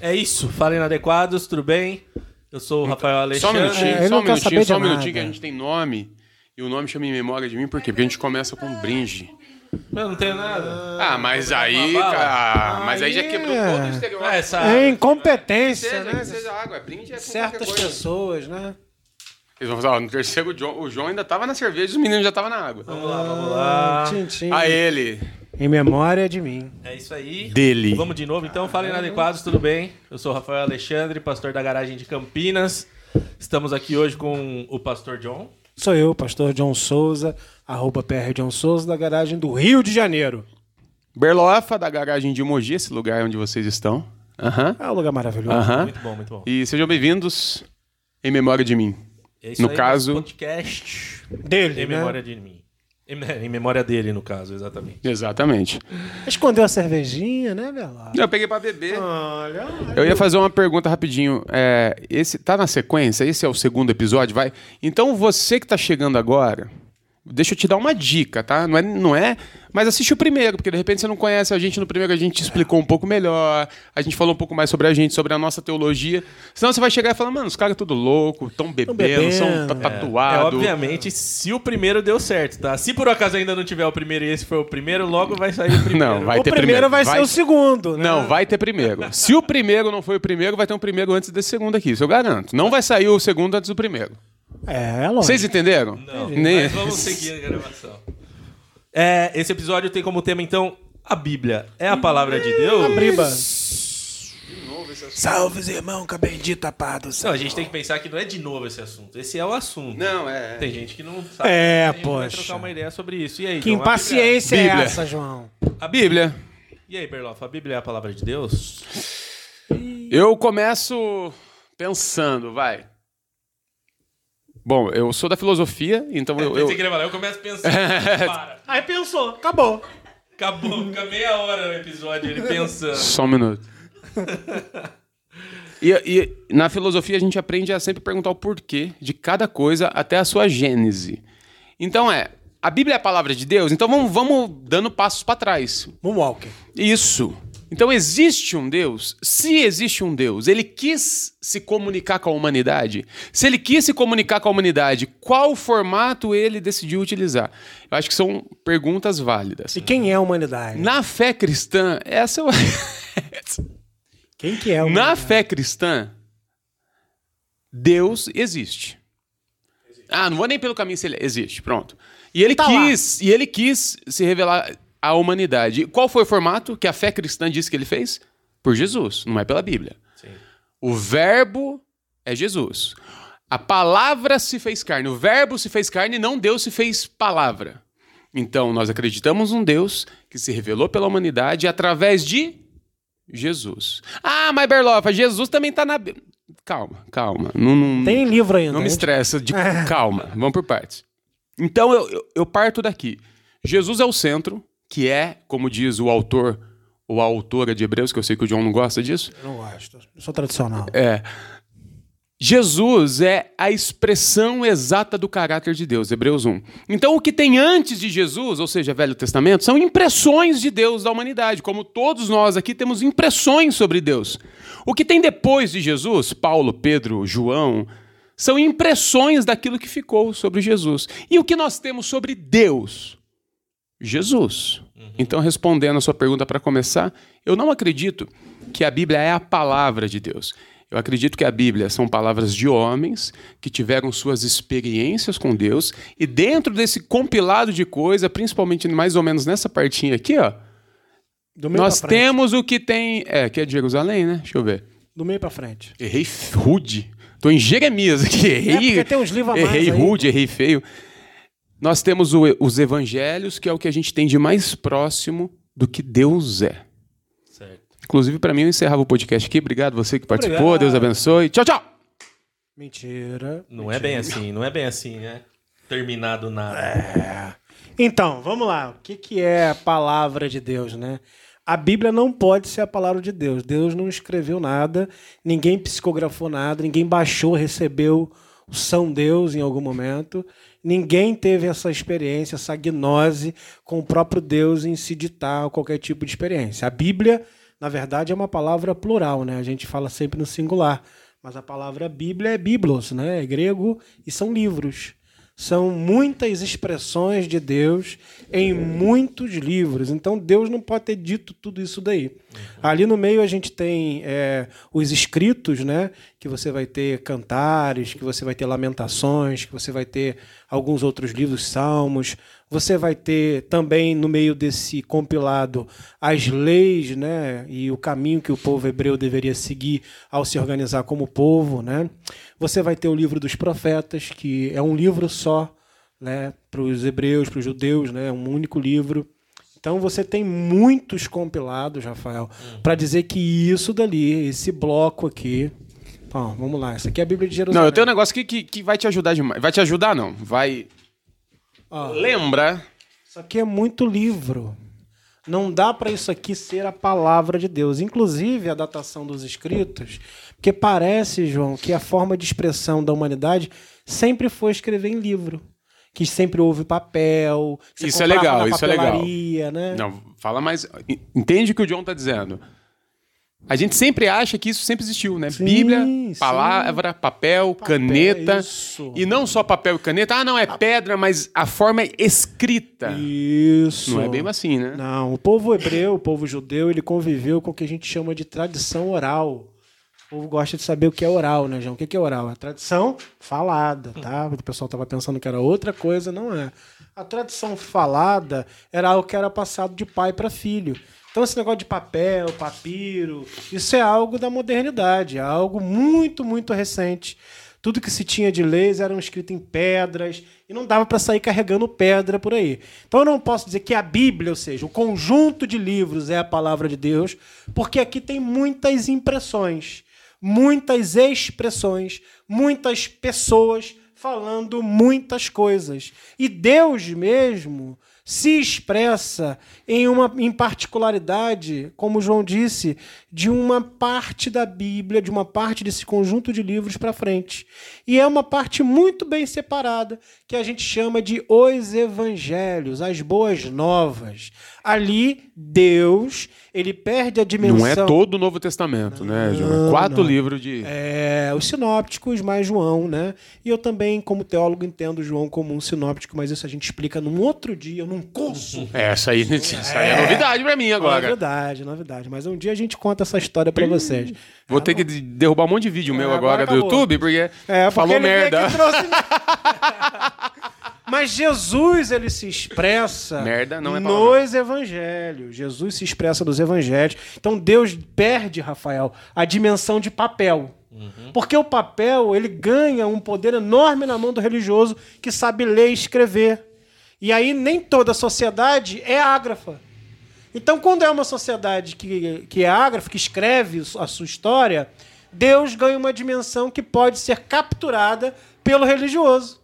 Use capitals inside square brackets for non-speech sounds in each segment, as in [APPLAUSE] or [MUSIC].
É isso, Fala Inadequados, tudo bem? Eu sou o Rafael Só um Alexandre. minutinho, É, só um minutinho, só um minutinho que a gente tem nome. E o nome chama em memória de mim, por quê? Porque a gente começa com um brinde. Eu não tenho nada. Ah, mas aí, cara. Mas aí já quebrou é- todo o estereótipo. É, essa... É incompetência, Seja, né? que seja água, é brinde é com Certas qualquer coisa. pessoas, né? Eles vão falar, ó, no terceiro, o João, o João ainda tava na cerveja e os meninos já estavam na água. Vamos lá, vamos lá. Tchim, tchim. A ele. Em memória de mim. É isso aí. Dele. Vamos de novo, então. Fala Inadequados, tudo bem? Eu sou o Rafael Alexandre, pastor da garagem de Campinas. Estamos aqui hoje com o pastor John. Sou eu, pastor John Souza, arroba PR John Souza, da garagem do Rio de Janeiro. Berlofa, da garagem de Mogi, esse lugar onde vocês estão. Aham. É um lugar maravilhoso. Aham. Muito bom, muito bom. E sejam bem-vindos em memória de mim. É isso No aí, caso- podcast Dele, em né? memória de mim. Em, em memória dele, no caso, exatamente. Exatamente. Escondeu a cervejinha, né, Bela? Eu peguei pra beber. Olha. Eu ia fazer uma pergunta rapidinho. É, esse tá na sequência? Esse é o segundo episódio, vai? Então você que tá chegando agora, deixa eu te dar uma dica, tá? Não é, não é, mas assiste o primeiro, porque de repente você não conhece a gente no primeiro, a gente te explicou um pouco melhor, a gente falou um pouco mais sobre a gente, sobre a nossa teologia. Senão você vai chegar e falar, mano, os caras tudo louco, tão bebendo, bebendo. são tá- É, tatuados. obviamente, se o primeiro deu certo, tá? Se por acaso ainda não tiver o primeiro e esse foi o primeiro, logo vai sair o [LAUGHS] primeiro. Não, vai o ter primeiro primeiro. vai, ser o segundo, né? Não, vai ter primeiro. Se o primeiro não foi o primeiro, vai ter um primeiro antes desse segundo aqui, isso eu garanto. Não vai sair o segundo antes do primeiro. É, é lógico. Vocês entenderam? Não, Nem- mas vamos seguir a gravação. É, esse episódio tem como tema, então, a Bíblia. É a palavra de Deus? Briba. Salve, irmão, com a bendita pá do céu. Não, a gente tem que pensar que não é de novo esse assunto. Esse é o assunto. Não, é. Tem gente que não sabe. É, a gente vai poxa. trocar uma ideia sobre isso. E aí, Que João, a impaciência é Bíblia. essa, João? Bíblia- a Bíblia. Bíblia. E aí, Berloff, a Bíblia é a palavra de Deus? Eu começo pensando, vai. Bom, eu sou da filosofia, então eu. Pensei eu- que ele ia falar, eu começo pensando. [LAUGHS] Para. Aí pensou, acabou. Acabou, fica meia hora no episódio ele pensando. Só um minuto. [LAUGHS] E, e na filosofia a gente aprende a sempre perguntar o porquê de cada coisa até a sua gênese. Então é, a Bíblia é a palavra de Deus, então vamos, vamos dando passos para trás. Moonwalker. Isso. Então existe um Deus? Se existe um Deus, ele quis se comunicar com a humanidade. Se ele quis se comunicar com a humanidade, qual formato ele decidiu utilizar? Eu acho que são perguntas válidas. E quem é a humanidade? Na fé cristã, essa é o... [LAUGHS] Quem que é a Na humanidade? fé cristã, Deus existe. Ah, não vou nem pelo caminho se ele existe, pronto. E ele Tá lá. quis, e ele quis se revelar à humanidade. Qual foi o formato que a fé cristã disse que ele fez? Por Jesus, não é pela Bíblia. Sim. O verbo é Jesus. A palavra se fez carne. O verbo se fez carne, não Deus se fez palavra. Então, nós acreditamos num Deus que se revelou pela humanidade através de Jesus. Ah, mas Berlofa, Jesus também tá na Bíblia. Calma, calma. Não, não, Tem livro ainda. não me estressa. De... [LAUGHS] Calma, vamos por partes. Então, eu, eu, eu parto daqui. Jesus é o centro, que é, como diz o autor ou a autora de Hebreus, que eu sei que o João não gosta disso, Eu não gosto. Eu sou tradicional. é. Jesus é a expressão exata do caráter de Deus, Hebreus 1. Então, o que tem antes de Jesus, ou seja, Velho Testamento, são impressões de Deus da humanidade, como todos nós aqui temos impressões sobre Deus. O que tem depois de Jesus, Paulo, Pedro, João, são impressões daquilo que ficou sobre Jesus. E o que nós temos sobre Deus? Jesus. Então, respondendo a sua pergunta para começar, eu não acredito que a Bíblia é a palavra de Deus. Eu acredito que a Bíblia são palavras de homens que tiveram suas experiências com Deus e dentro desse compilado de coisa, principalmente mais ou menos nessa partinha aqui, ó, Do meio nós temos o que tem, é, que é de Jerusalém, né? Deixa eu ver. Do meio pra frente. Errei rude. Tô em Jeremias aqui. Errei, porque tem uns livros a mais errei aí, rude, errei feio. Nós temos o- os evangelhos, que é o que a gente tem de mais próximo do que Deus é. Certo. Inclusive, para mim, eu encerrava o podcast aqui. Obrigado você que participou. Obrigado. Deus abençoe. Tchau, tchau. Mentira. Não é bem assim, não é bem assim, né? Terminado nada. Então, vamos lá. O que, que é a palavra de Deus, né? A Bíblia não pode ser a palavra de Deus. Deus não escreveu nada, ninguém psicografou nada, ninguém baixou, recebeu São Deus em algum momento. Ninguém teve essa experiência, essa gnose com o próprio Deus em se ditar qualquer tipo de experiência. A Bíblia na verdade, é uma palavra plural, né? A gente fala sempre no singular. Mas a palavra Bíblia é biblos, né? É grego e são livros. São muitas expressões de Deus em muitos livros. Então Deus não pode ter dito tudo isso daí. Uhum. Ali no meio a gente tem é, os escritos, né? Que você vai ter cantares, que você vai ter lamentações, que você vai ter alguns outros livros, salmos. Você vai ter também no meio desse compilado as leis, né, e o caminho que o povo hebreu deveria seguir ao se organizar como povo, né? Você vai ter o livro dos profetas, que é um livro só, né, para os hebreus, para os judeus, né, um único livro. Então você tem muitos compilados, Rafael, uhum. para dizer que isso dali, esse bloco aqui, Bom, vamos lá. Essa aqui é a Bíblia de Jerusalém. Não, eu tenho um negócio que, que, que vai te ajudar demais. Vai te ajudar, não. Vai Lembra? Isso aqui é muito livro. Não dá para isso aqui ser a palavra de Deus. Inclusive a datação dos escritos, porque parece, João, que a forma de expressão da humanidade sempre foi escrever em livro. Que sempre houve papel. isso é legal, isso é legal. Né? Não, fala mais. Entende o que o John está dizendo. A gente sempre acha que isso sempre existiu, né? Sim, Bíblia, palavra, papel, papel, caneta. Isso. E não só papel e caneta. Ah, não, é pedra, mas a forma é escrita. Isso. Não é bem assim, né? Não, o povo hebreu, o povo judeu, ele conviveu com o que a gente chama de tradição oral. O povo gosta de saber o que é oral, né, João? O que é oral? A tradição falada, tá? O pessoal estava pensando que era outra coisa, não é. A tradição falada era algo que era passado de pai para filho. Então, esse negócio de papel, papiro, isso é algo da modernidade, é algo muito, muito recente. Tudo que se tinha de leis eram escrito em pedras e não dava para sair carregando pedra por aí. Então eu não posso dizer que a Bíblia, ou seja, o conjunto de livros é a palavra de Deus, porque aqui tem muitas impressões, muitas expressões, muitas pessoas falando muitas coisas. E Deus mesmo se expressa em uma em particularidade, como João disse, de uma parte da Bíblia, de uma parte desse conjunto de livros para frente. E é uma parte muito bem separada, que a gente chama de os evangelhos, as boas novas. Ali Deus, ele perde a dimensão. Não é todo o Novo Testamento, não, né, João? É quatro não. livros de É, os sinópticos mais João, né? E eu também, como teólogo, entendo João como um sinóptico, mas isso a gente explica num outro dia, num curso. [LAUGHS] É, essa aí, [LAUGHS] essa aí é novidade para mim agora. Novidade, novidade. Mas um dia a gente conta essa história para vocês. Vou ah, ter que derrubar um monte de vídeo é, meu agora, agora do YouTube, porque, é, porque falou merda. [LAUGHS] Mas Jesus ele se expressa Merda não é nos evangelhos. Jesus se expressa nos evangelhos. Então Deus perde, Rafael, a dimensão de papel. Uhum. Porque o papel ele ganha um poder enorme na mão do religioso que sabe ler e escrever. E aí nem toda sociedade é ágrafa. Então, quando é uma sociedade que, que é ágrafa, que escreve a sua história, Deus ganha uma dimensão que pode ser capturada pelo religioso.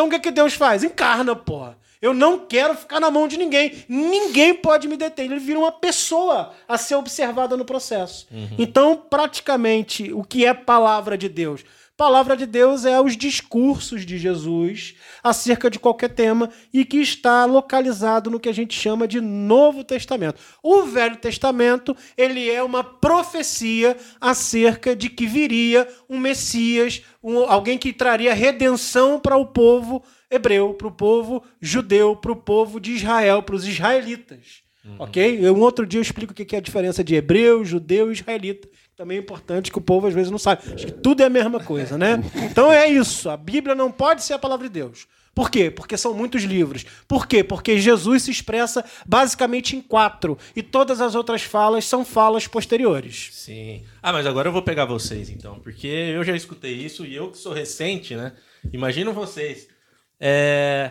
Então, o que, que Deus faz? Encarna, porra. Eu não quero ficar na mão de ninguém. Ninguém pode me deter. Ele vira uma pessoa a ser observada no processo. Uhum. Então, praticamente, o que é palavra de Deus? Palavra de Deus é os discursos de Jesus acerca de qualquer tema e que está localizado no que a gente chama de Novo Testamento. O Velho Testamento, ele é uma profecia acerca de que viria um Messias, um, alguém que traria redenção para o povo hebreu, para o povo judeu, para o povo de Israel, para os israelitas. Uhum. Ok? Um outro dia eu explico o que é a diferença de hebreu, judeu e israelita também é importante que o povo às vezes não sabe. Acho que tudo é a mesma coisa, né? Então é isso. A Bíblia não pode ser a palavra de Deus. Por quê? Porque são muitos livros. Por quê? Porque Jesus se expressa basicamente em quatro. E todas as outras falas são falas posteriores. Sim. Ah, mas agora eu vou pegar vocês, então. Porque eu já escutei isso e eu que sou recente, né? Imagino vocês. É...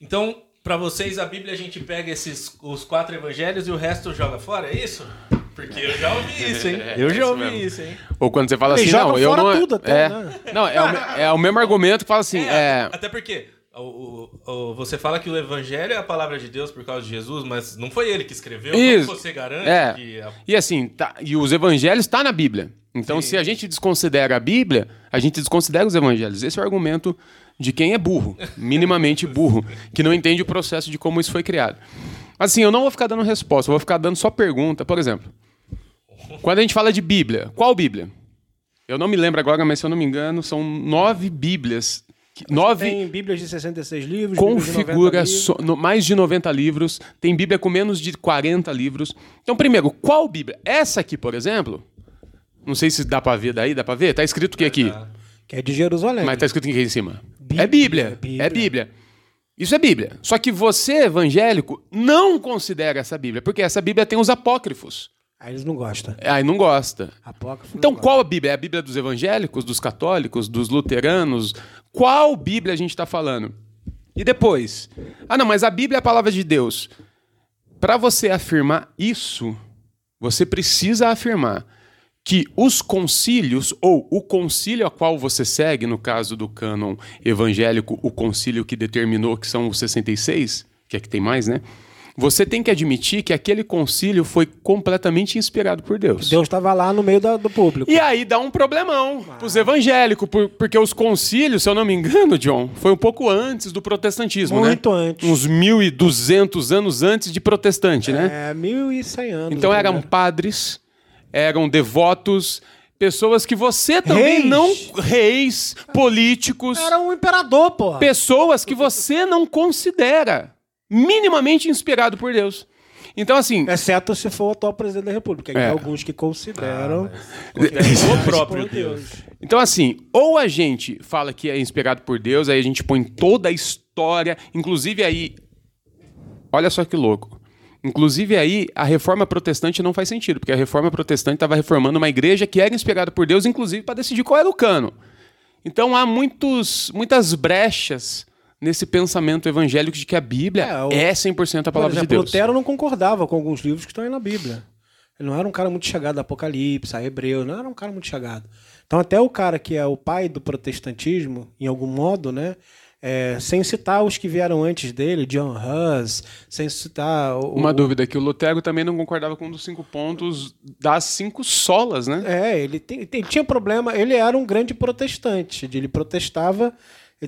Então, para vocês, a Bíblia a gente pega esses os quatro evangelhos e o resto joga fora, é isso? Porque eu já ouvi [LAUGHS] isso, hein? É, eu já ouvi isso, isso, hein? Ou quando você fala assim, não, eu não. Tudo até, é, né? Não, é o, é o mesmo argumento que fala assim. É, é... Até porque. O, o, você fala que o evangelho é a palavra de Deus por causa de Jesus, mas não foi ele que escreveu. Isso. Como você garante é. que. A... E assim, tá, e os evangelhos estão tá na Bíblia. Então, Sim. se a gente desconsidera a Bíblia, a gente desconsidera os evangelhos. Esse é o argumento de quem é burro, minimamente burro, que não entende o processo de como isso foi criado. Assim, eu não vou ficar dando resposta, eu vou ficar dando só pergunta. Por exemplo, Quando a gente fala de Bíblia, qual Bíblia? Eu não me lembro agora, mas se eu não me engano, são nove Bíblias. Nove Tem Bíblias de 66 livros, Bíblias de 90 configura livros. so- mais de 90 livros, tem Bíblia com menos de 40 livros. Então, primeiro, qual Bíblia? Essa aqui, por exemplo, não sei se dá pra ver daí, dá pra ver? Tá escrito o que aqui? Que é de Jerusalém. Mas tá escrito o que aqui em cima? Bíblia, é Bíblia, Bíblia. é Bíblia. Isso é Bíblia. Só que você, evangélico, não considera essa Bíblia, porque essa Bíblia tem os apócrifos. Aí eles não gostam. Aí não gosta. Apócrifo Então, não qual a Bíblia? É a Bíblia dos evangélicos, dos católicos, dos luteranos? Qual Bíblia a gente está falando? E depois? Ah, não, mas a Bíblia é a palavra de Deus. Para você afirmar isso, você precisa afirmar que os concílios, ou o concílio a qual você segue, no caso do cânon evangélico, o concílio que determinou que são os 66, que é que tem mais, né? Você tem que admitir que aquele concílio foi completamente inspirado por Deus. Deus estava lá no meio da- do público. E aí dá um problemão pros evangélicos, por- porque os concílios, se eu não me engano, John, foi um pouco antes do protestantismo, Muito né? antes. Uns 1.200 anos antes de protestante, né? É, 1100 anos. Então né? eram padres, eram devotos, pessoas que você também Reis. não... Reis, políticos, Era um imperador, porra. pessoas que você não considera minimamente inspirado por Deus. Então, assim... Exceto se for o atual presidente da República. que É. Tem alguns que consideram. [LAUGHS] O próprio Deus. Então, assim, ou a gente fala que é inspirado por Deus, aí a gente põe toda a história, inclusive aí. Olha só que louco. Inclusive aí, a reforma protestante não faz sentido, porque a reforma protestante estava reformando uma igreja que era inspirada por Deus, inclusive para decidir qual era o cano. Então há muitos, muitas brechas nesse pensamento evangélico de que a Bíblia É, o- é 100% a palavra exemplo, de Deus. Lutero não concordava com alguns livros que estão aí na Bíblia. Ele não era um cara muito chegado a Apocalipse, a Hebreu, não era um cara muito chegado. Então, até o cara que é o pai do protestantismo, em algum modo, né? é, sem citar os que vieram antes dele, John Hus, sem citar o, Uma o- dúvida, que o Lutero também não concordava com um dos cinco pontos das cinco solas, né? É, ele, tem- ele tinha problema. Ele era um grande protestante. Ele protestava,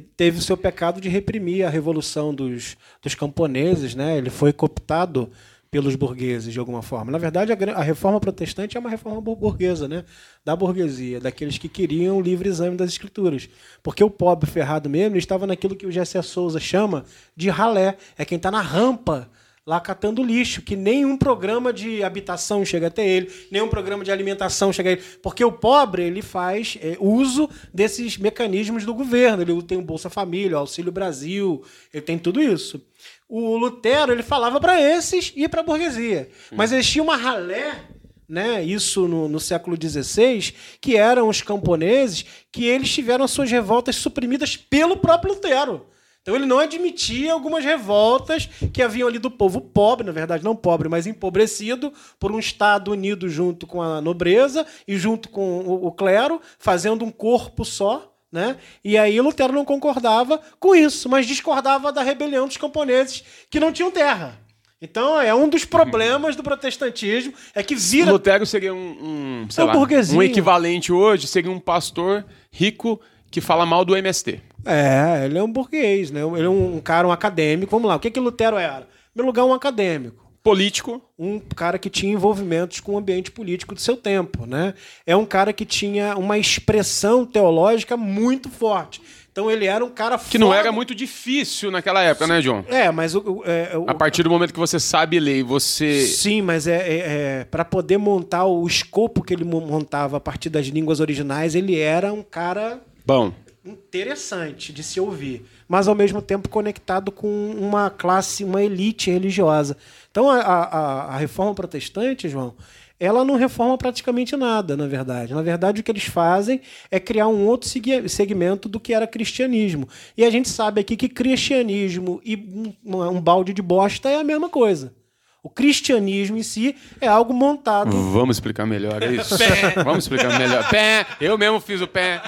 teve o seu pecado de reprimir a revolução dos, dos camponeses, né? Ele foi cooptado pelos burgueses de alguma forma. Na verdade, a, a reforma protestante é uma reforma bur- burguesa, né? Da burguesia, daqueles que queriam o livre exame das escrituras. Porque o pobre ferrado mesmo estava naquilo que o Gessé Souza chama de ralé. É quem está na rampa lá catando lixo, que nenhum programa de habitação chega até ele, nenhum programa de alimentação chega a ele, porque o pobre ele faz é, uso desses mecanismos do governo, ele tem o Bolsa Família, o Auxílio Brasil, ele tem tudo isso. O Lutero ele falava para esses e para a burguesia, mas existia uma ralé né, isso no, no século XVI, que eram os camponeses que eles tiveram as suas revoltas suprimidas pelo próprio Lutero. Então ele não admitia algumas revoltas que haviam ali do povo pobre, na verdade não pobre, mas empobrecido, por um Estado unido junto com a nobreza e junto com o, o clero, fazendo um corpo só. Né? E aí Lutero não concordava com isso, mas discordava da rebelião dos camponeses que não tinham terra. Então é um dos problemas do protestantismo, é que vira Lutero seria um, um, É um lá, um equivalente hoje, seria um pastor rico que fala mal do MST. É, ele é um burguês, né? Ele é um cara, um acadêmico. Vamos lá, o que que Lutero era? Em primeiro lugar, um acadêmico. Político, Um cara que tinha envolvimentos com o ambiente político do seu tempo, né? É um cara que tinha uma expressão teológica muito forte. Então ele era um cara que não foda. era muito difícil naquela época, né, John? É, mas o, é, o- A partir do momento que você sabe ler e você. Sim, mas é, é, é para poder montar o escopo que ele mo- montava a partir das línguas originais, ele era um cara Bom, interessante de se ouvir, mas ao mesmo tempo conectado com uma classe, uma elite religiosa. Então a, a, a reforma protestante, João, ela não reforma praticamente nada, na verdade. Na verdade, o que eles fazem é criar um outro segmento do que era cristianismo. E a gente sabe aqui que cristianismo e um, um balde de bosta é a mesma coisa. O cristianismo em si é algo montado vamos explicar melhor, é isso? vamos explicar melhor. Pé, eu mesmo fiz o pé.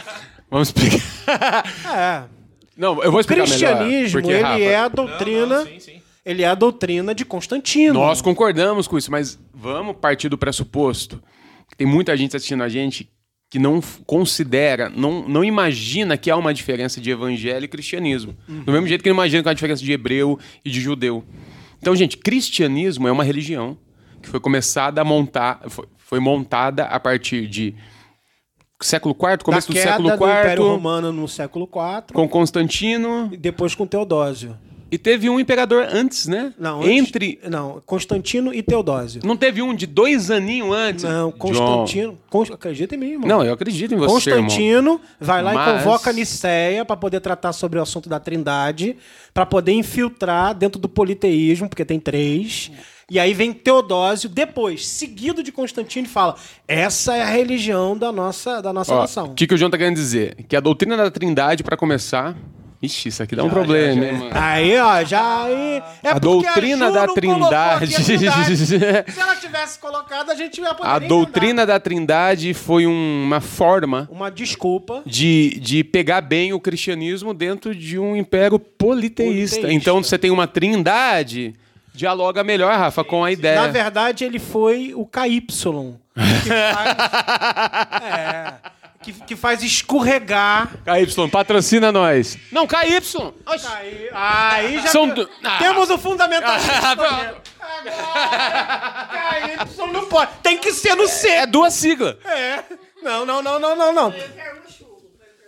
Vamos explicar. [LAUGHS] É. Não, eu vou O explicar cristianismo, melhor. Porque, ele Rafa, é a doutrina. Não, não, sim, sim. Ele é a doutrina de Constantino. Nós concordamos com isso, mas vamos partir do pressuposto. que Tem muita gente assistindo a gente que não considera, não, não imagina que há uma diferença de evangelho e cristianismo. Do mesmo jeito que não imagina que há uma diferença de hebreu e de judeu. Então, gente, cristianismo é uma religião que foi começada a montar, foi, foi montada a partir de século IV, começo da do século do Império IV, Romano no século IV, com Constantino. e depois com Teodósio. E teve um imperador antes, né? Não, antes- Entre. Não, Constantino e Teodósio. Não teve um de dois aninhos antes? Não. Constantino. Const- Acredita em mim, irmão. Não, eu acredito em você, irmão. Constantino vai lá Mas- e convoca a Nicéia para poder tratar sobre o assunto da Trindade, para poder infiltrar dentro do politeísmo, porque tem três. E aí vem Teodósio depois, seguido de Constantino, e fala: essa é a religião da nossa, da nossa Ó, nação. O que, que o João tá querendo dizer? Que a doutrina da Trindade, pra começar. Ixi, isso aqui dá um problema, hein, mano? Aí, ó, já aí. É A porque doutrina Ju da a Trindade. [LAUGHS] Se ela tivesse colocado, a gente ia poder A doutrina da Trindade foi um- uma forma Uma desculpa. de, de pegar bem o cristianismo dentro de um império politeísta. Politeísta. Então, você tem uma trindade, dialoga melhor, Rafa, com a ideia. Na verdade, ele foi o KY. Que [LAUGHS] faz, é, que, que faz escorregar. KY, patrocina nós. Não, KY! Aí, já São te- Ah. temos o fundamentalista. [LAUGHS] Ah, Agora, KY não pode. Tem que ser no C. É duas siglas. É. Não, não, não, não, não, não.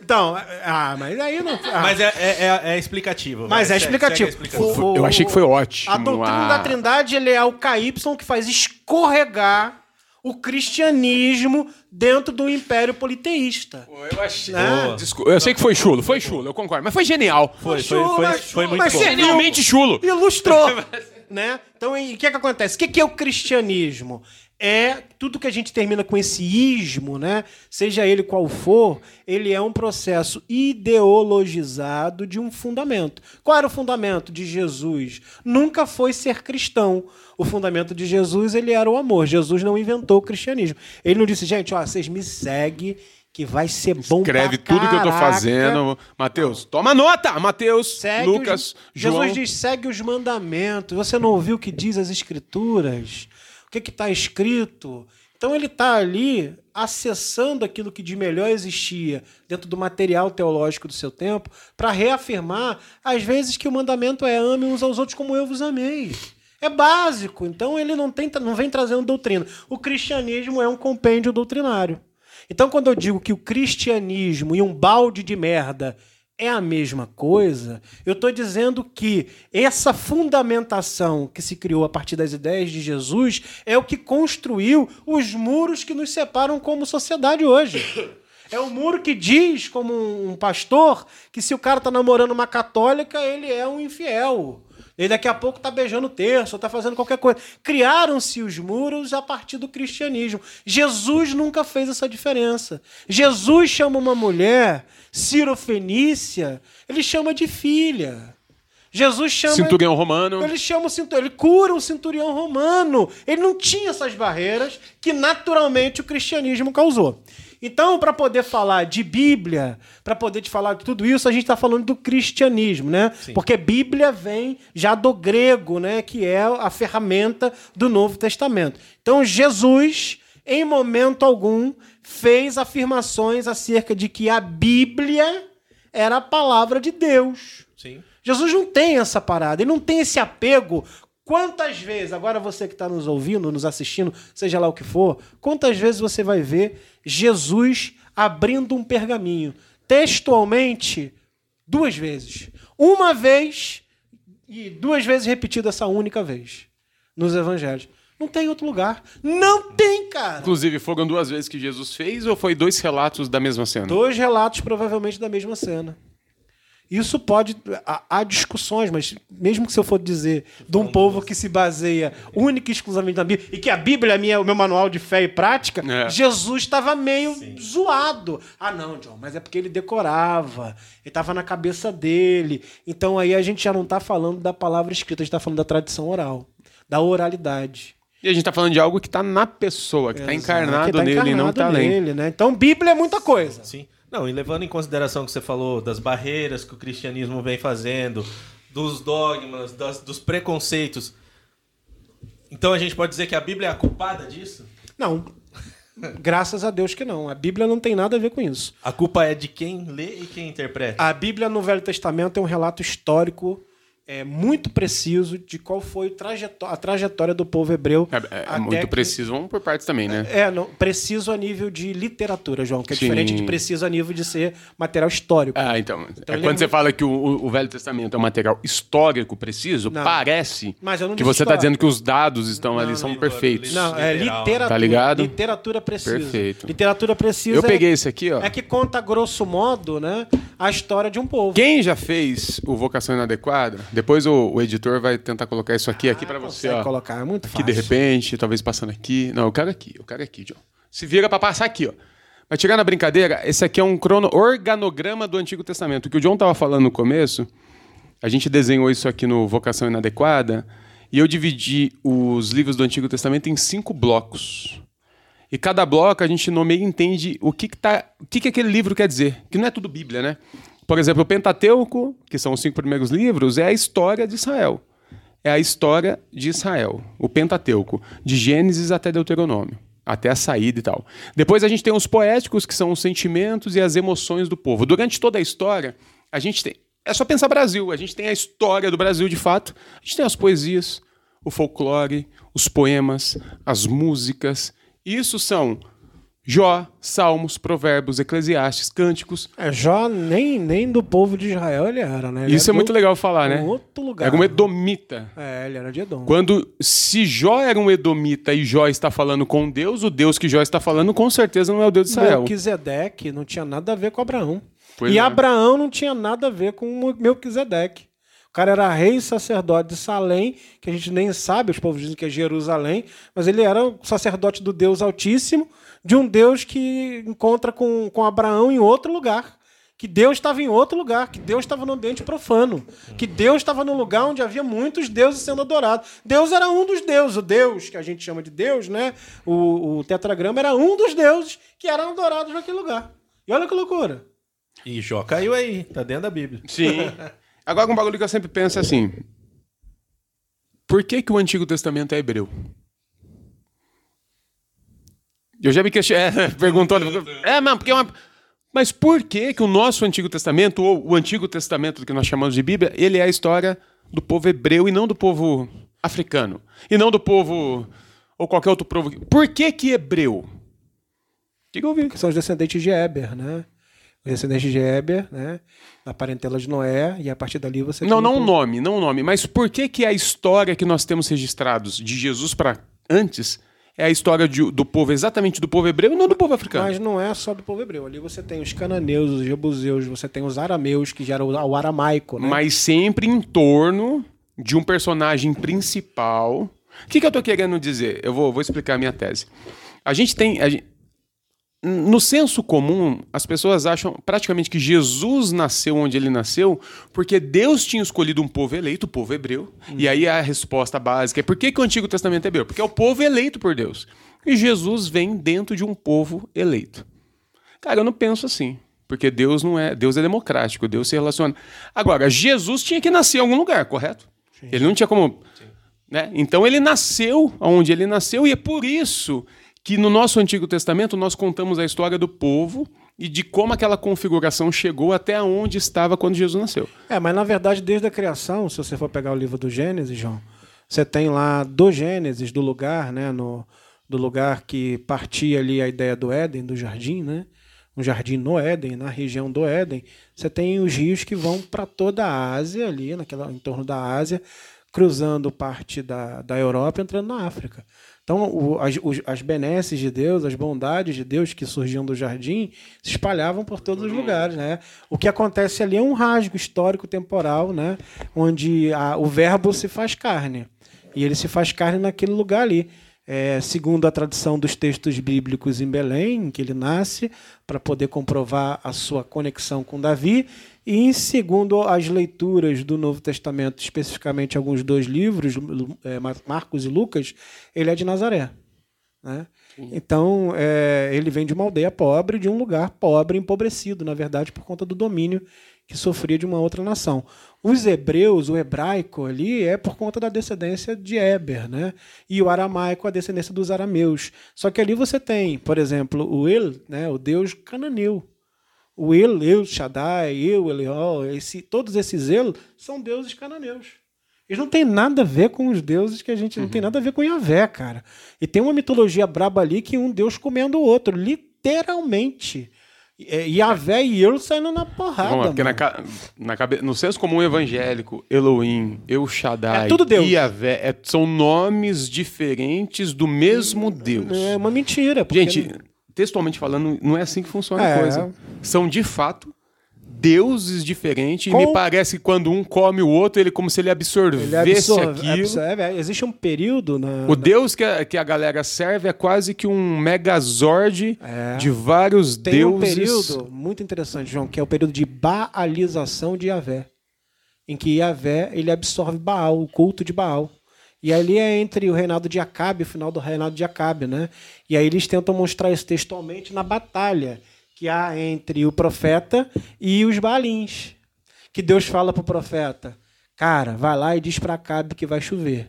Então, ah, mas aí não. [LAUGHS] ah. Mas é, é, é- é explicativo. Mas é segue- explicativo. segue explicação. O- Eu achei que foi ótimo. A doutrina Ah. da Trindade ele é o KY que faz escorregar o cristianismo dentro do império politeísta. Eu achei. Né? Desculpa, eu sei que foi chulo, foi chulo, eu concordo. Mas foi genial. Foi, foi, Chulo, foi, mas foi chulo, muito mas bom. Genialmente chulo. Ilustrou. [LAUGHS] né? Então, o que, é que acontece? O que, que é o cristianismo? É tudo que a gente termina com esse ismo, né? Seja ele qual for, ele é um processo ideologizado de um fundamento. Qual era o fundamento de Jesus? Nunca foi ser cristão. O fundamento de Jesus ele era o amor. Jesus não inventou o cristianismo. Ele não disse, gente, ó, vocês me seguem que vai ser bom Escreve tudo que eu tô caraca. fazendo. Mateus, toma nota! Mateus, Segue Lucas, os, João. Jesus diz: segue os mandamentos. Você não ouviu o que diz as escrituras? O que está escrito? Então ele está ali acessando aquilo que de melhor existia dentro do material teológico do seu tempo para reafirmar, às vezes, que o mandamento é ame uns aos outros como eu vos amei. É básico. Então ele não, tem, não vem trazendo doutrina. O cristianismo é um compêndio doutrinário. Então, quando eu digo que o cristianismo e um balde de merda é a mesma coisa, eu estou dizendo que essa fundamentação que se criou a partir das ideias de Jesus é o que construiu os muros que nos separam como sociedade hoje. É o muro que diz, como um pastor, que se o cara tá namorando uma católica, ele é um infiel. Ele daqui a pouco tá beijando o terço, ou tá fazendo qualquer coisa. Criaram-se os muros a partir do cristianismo. Jesus nunca fez essa diferença. Jesus chama uma mulher, Ciro Fenícia, ele chama de filha. Jesus chama. Centurião romano. Ele chama o centurião, ele cura o centurião romano. Ele não tinha essas barreiras que naturalmente o cristianismo causou. Então, para poder falar de Bíblia, para poder te falar de tudo isso, a gente está falando do cristianismo, né? Porque Bíblia vem já do grego, né? Que é a ferramenta do Novo Testamento. Então, Jesus, em momento algum, fez afirmações acerca de que a Bíblia era a palavra de Deus. Sim. Jesus não tem essa parada, ele não tem esse apego. Quantas vezes, agora você que está nos ouvindo, nos assistindo, seja lá o que for, quantas vezes você vai ver Jesus abrindo um pergaminho? Textualmente, duas vezes. Uma vez e duas vezes repetido essa única vez nos evangelhos. Não tem em outro lugar. Não tem, cara. Inclusive, foram duas vezes que Jesus fez ou foi dois relatos da mesma cena? Dois relatos, provavelmente, da mesma cena. Isso pode. Há, discussões, mas mesmo que se eu for dizer de um povo que se baseia única e exclusivamente na Bíblia, e que a Bíblia é minha, o meu manual de fé e prática, É. Jesus estava meio zoado. Ah, não, John, mas é porque ele decorava, ele estava na cabeça dele. Então aí a gente já não está falando da palavra escrita, a gente está falando da tradição oral, da oralidade. E a gente tá falando de algo que tá na pessoa, que tá encarnado tá nele e não encarnado tá além. nele, né? Então, Bíblia é muita coisa. Sim. Não, e levando em consideração o que você falou das barreiras que o cristianismo vem fazendo, dos dogmas, das- dos preconceitos. Então a gente pode dizer que a Bíblia é a culpada disso? Não. Graças a Deus que não. A Bíblia não tem nada a ver com isso. A culpa é de quem lê e quem interpreta. A Bíblia no Velho Testamento é um relato histórico é, muito preciso de qual foi trajetó- a trajetória do povo hebreu. É, é até muito que- preciso, vamos por partes também, né? É, não, preciso a nível de literatura, João, que é Sim. diferente de preciso a nível de ser material histórico. Ah, então. é quando é você muito- fala que o, o- Velho Testamento é um material histórico preciso, Não. parece Mas eu não que você está dizendo que os dados estão ali, Não, são não, perfeitos. não, é Literal. literatura. Tá ligado? Literatura precisa. Perfeito. Literatura precisa. Eu peguei é, esse aqui, ó. é que conta, grosso modo, né, a história de um povo. Quem já fez o Vocação Inadequada, depois o, o editor vai tentar colocar isso aqui, aqui pra você, Ah, ó. colocar, é muito Aqui fácil. de repente, talvez passando aqui. Não, eu quero aqui, eu quero aqui, John. Se vira pra passar aqui, ó. Mas tirando a brincadeira, esse aqui é um crono organograma do Antigo Testamento. O que o John tava falando no começo, a gente desenhou isso aqui no Vocação Inadequada, e eu dividi os livros do Antigo Testamento em cinco blocos. E cada bloco a gente nomeia e entende o que, que, tá, o que, que aquele livro quer dizer. Que não é tudo Bíblia, né? Por exemplo, o Pentateuco, que são os cinco primeiros livros, é a história de Israel. É a história de Israel. O Pentateuco, de Gênesis até Deuteronômio. Até a saída e tal. Depois a gente tem os poéticos, que são os sentimentos e as emoções do povo. Durante toda a história, a gente tem. É só pensar Brasil. A gente tem a história do Brasil de fato. A gente tem as poesias, o folclore, os poemas, as músicas. Isso são Jó, Salmos, Provérbios, Eclesiastes, Cânticos. É, Jó nem, nem do povo de Israel ele era, né? Ele Isso é era muito do- legal falar, né? um outro lugar. Era um edomita. É, ele era de Edom. Quando, se Jó era um edomita e Jó está falando com Deus, o Deus que Jó está falando com certeza não é o Deus de Israel. Melquisedeque não tinha nada a ver com Abraão. Pois e é. Abraão não tinha nada a ver com Melquisedeque. O cara era rei e sacerdote de Salém, que a gente nem sabe, os povos dizem que é Jerusalém, mas ele era o sacerdote do Deus Altíssimo, de um Deus que encontra com, com Abraão em outro lugar. Que Deus estava em outro lugar, que Deus estava no ambiente profano, que Deus estava num lugar onde havia muitos deuses sendo adorados. Deus era um dos deuses, o Deus que a gente chama de Deus, né? O, o tetragrama era um dos deuses que eram adorados naquele lugar. E olha que loucura. E Jó caiu aí, tá dentro da Bíblia. Sim. Agora, um bagulho que eu sempre penso é assim: por que, que o Antigo Testamento é hebreu? Eu já me questionei. É, [LAUGHS] perguntou. É, mano, porque é uma. Mas por que, que o nosso Antigo Testamento, ou o Antigo Testamento que nós chamamos de Bíblia, ele é a história do povo hebreu e não do povo africano? E não do povo. ou qualquer outro povo. Por que, que hebreu? O que, que eu vi? que são os descendentes de Eber, né? Os descendentes de Eber, né? Da parentela de Noé, e a partir dali você Não, não um o nome, não o nome. Mas por que que a história que nós temos registrados de Jesus para antes é a história de- do povo, exatamente do povo hebreu e não do povo africano? Mas não é só do povo hebreu. Ali você tem os cananeus, os jebuseus, você tem os arameus, que era o aramaico, né? Mas sempre em torno de um personagem principal. O que, que eu tô querendo dizer? Eu vou, vou explicar a minha tese. A gente tem. a gen- no senso comum, as pessoas acham praticamente que Jesus nasceu onde ele nasceu porque Deus tinha escolhido um povo eleito, o povo hebreu. E aí a resposta básica é por que, que o Antigo Testamento é hebreu? Porque é o povo eleito por Deus. E Jesus vem dentro de um povo eleito. Cara, eu não penso assim. Porque Deus não é. Deus é democrático, Deus se relaciona. Agora, Jesus tinha que nascer em algum lugar, correto? Ele não tinha como. Né? Então ele nasceu onde ele nasceu, e é por isso que no nosso Antigo Testamento nós contamos a história do povo e de como aquela configuração chegou até onde estava quando Jesus nasceu. É, mas na verdade, desde a criação, se você for pegar o livro do Gênesis, João, você tem lá do Gênesis, do lugar, né? No, do lugar que partia ali a ideia do Éden, do jardim, né? Um jardim no Éden, na região do Éden. Você tem os rios que vão para toda a Ásia, ali, naquela, em torno da Ásia, cruzando parte da, da Europa, entrando na África. Então, o- as, os- as benesses de Deus, as bondades de Deus que surgiam do jardim, se espalhavam por todos os lugares. Né? O que acontece ali é um rasgo histórico temporal, né? onde a- o verbo se faz carne. E ele se faz carne naquele lugar ali. É, segundo a tradição dos textos bíblicos em Belém, em que ele nasce, para poder comprovar a sua conexão com Davi, e segundo as leituras do Novo Testamento, especificamente alguns dois livros, é, Mar- Marcos e Lucas, ele é de Nazaré. né? Então, é, ele vem de uma aldeia pobre, de um lugar pobre, empobrecido, na verdade, por conta do domínio que sofria de uma outra nação. Os hebreus, o hebraico ali, é por conta da descendência de Eber, né? E o aramaico, a descendência dos arameus. Só que ali você tem, por exemplo, o El, né? o deus cananeu. O El, El Shaddai, Eu, Elió, esse, todos esses El são deuses cananeus. Eles não têm nada a ver com os deuses que a gente não tem nada a ver com Yahvé, cara. E tem uma mitologia braba ali que um deus comendo o outro, literalmente. É, Yahvé e eu saindo na porrada. Não, é porque na, na cabe... no senso comum evangélico, Elohim, El Shaddai, É tudo Deus. Yahvé é- são nomes diferentes do mesmo Deus. É uma mentira. Gente, textualmente falando, não é assim que funciona a É. coisa. São, de fato, deuses diferentes. Com- E me parece que quando um come o outro, ele é como se ele absorvesse ele absorve, aquilo. absorve- é, existe um período na, O deus que a, que a galera serve é quase que um megazord É. de vários Tem um deuses. período muito interessante, João, que é o período de baalização de Yahvé. Em que Yahvé ele absorve Baal, o culto de Baal. E ali é entre o reinado de Acabe e o final do reinado de Acabe, né? E aí eles tentam mostrar isso textualmente na batalha que há entre o profeta e os Baalins. Que Deus fala pro profeta: Cara, vai lá e diz para Acabe que vai chover.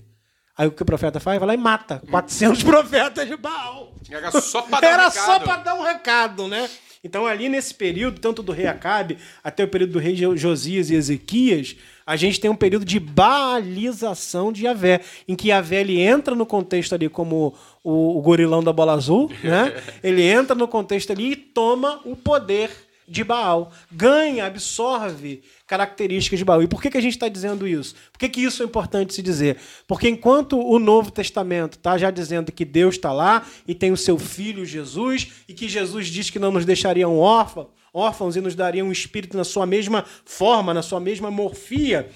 Aí o que o profeta faz? Vai lá e mata 400 [LAUGHS] profetas de Baal. Era só pra dar um Era recado. só para dar um recado, né? Então, ali nesse período, tanto do rei Acabe até o período do rei Jo- Josias e Ezequias, a gente tem um período de baalização de Yahvé, em que Yahvé ele entra no contexto ali como o, o gorilão da bola azul, né? [LAUGHS] Ele entra no contexto ali e toma o poder de Baal. Ganha, absorve características de Baal. E por que, que a gente está dizendo isso? Por que, que isso é importante se dizer? Porque enquanto o Novo Testamento está já dizendo que Deus está lá e tem o seu Filho Jesus, e que Jesus diz que não nos deixariam órfãos, órfãos e nos daria um espírito na sua mesma forma, na sua mesma morfia,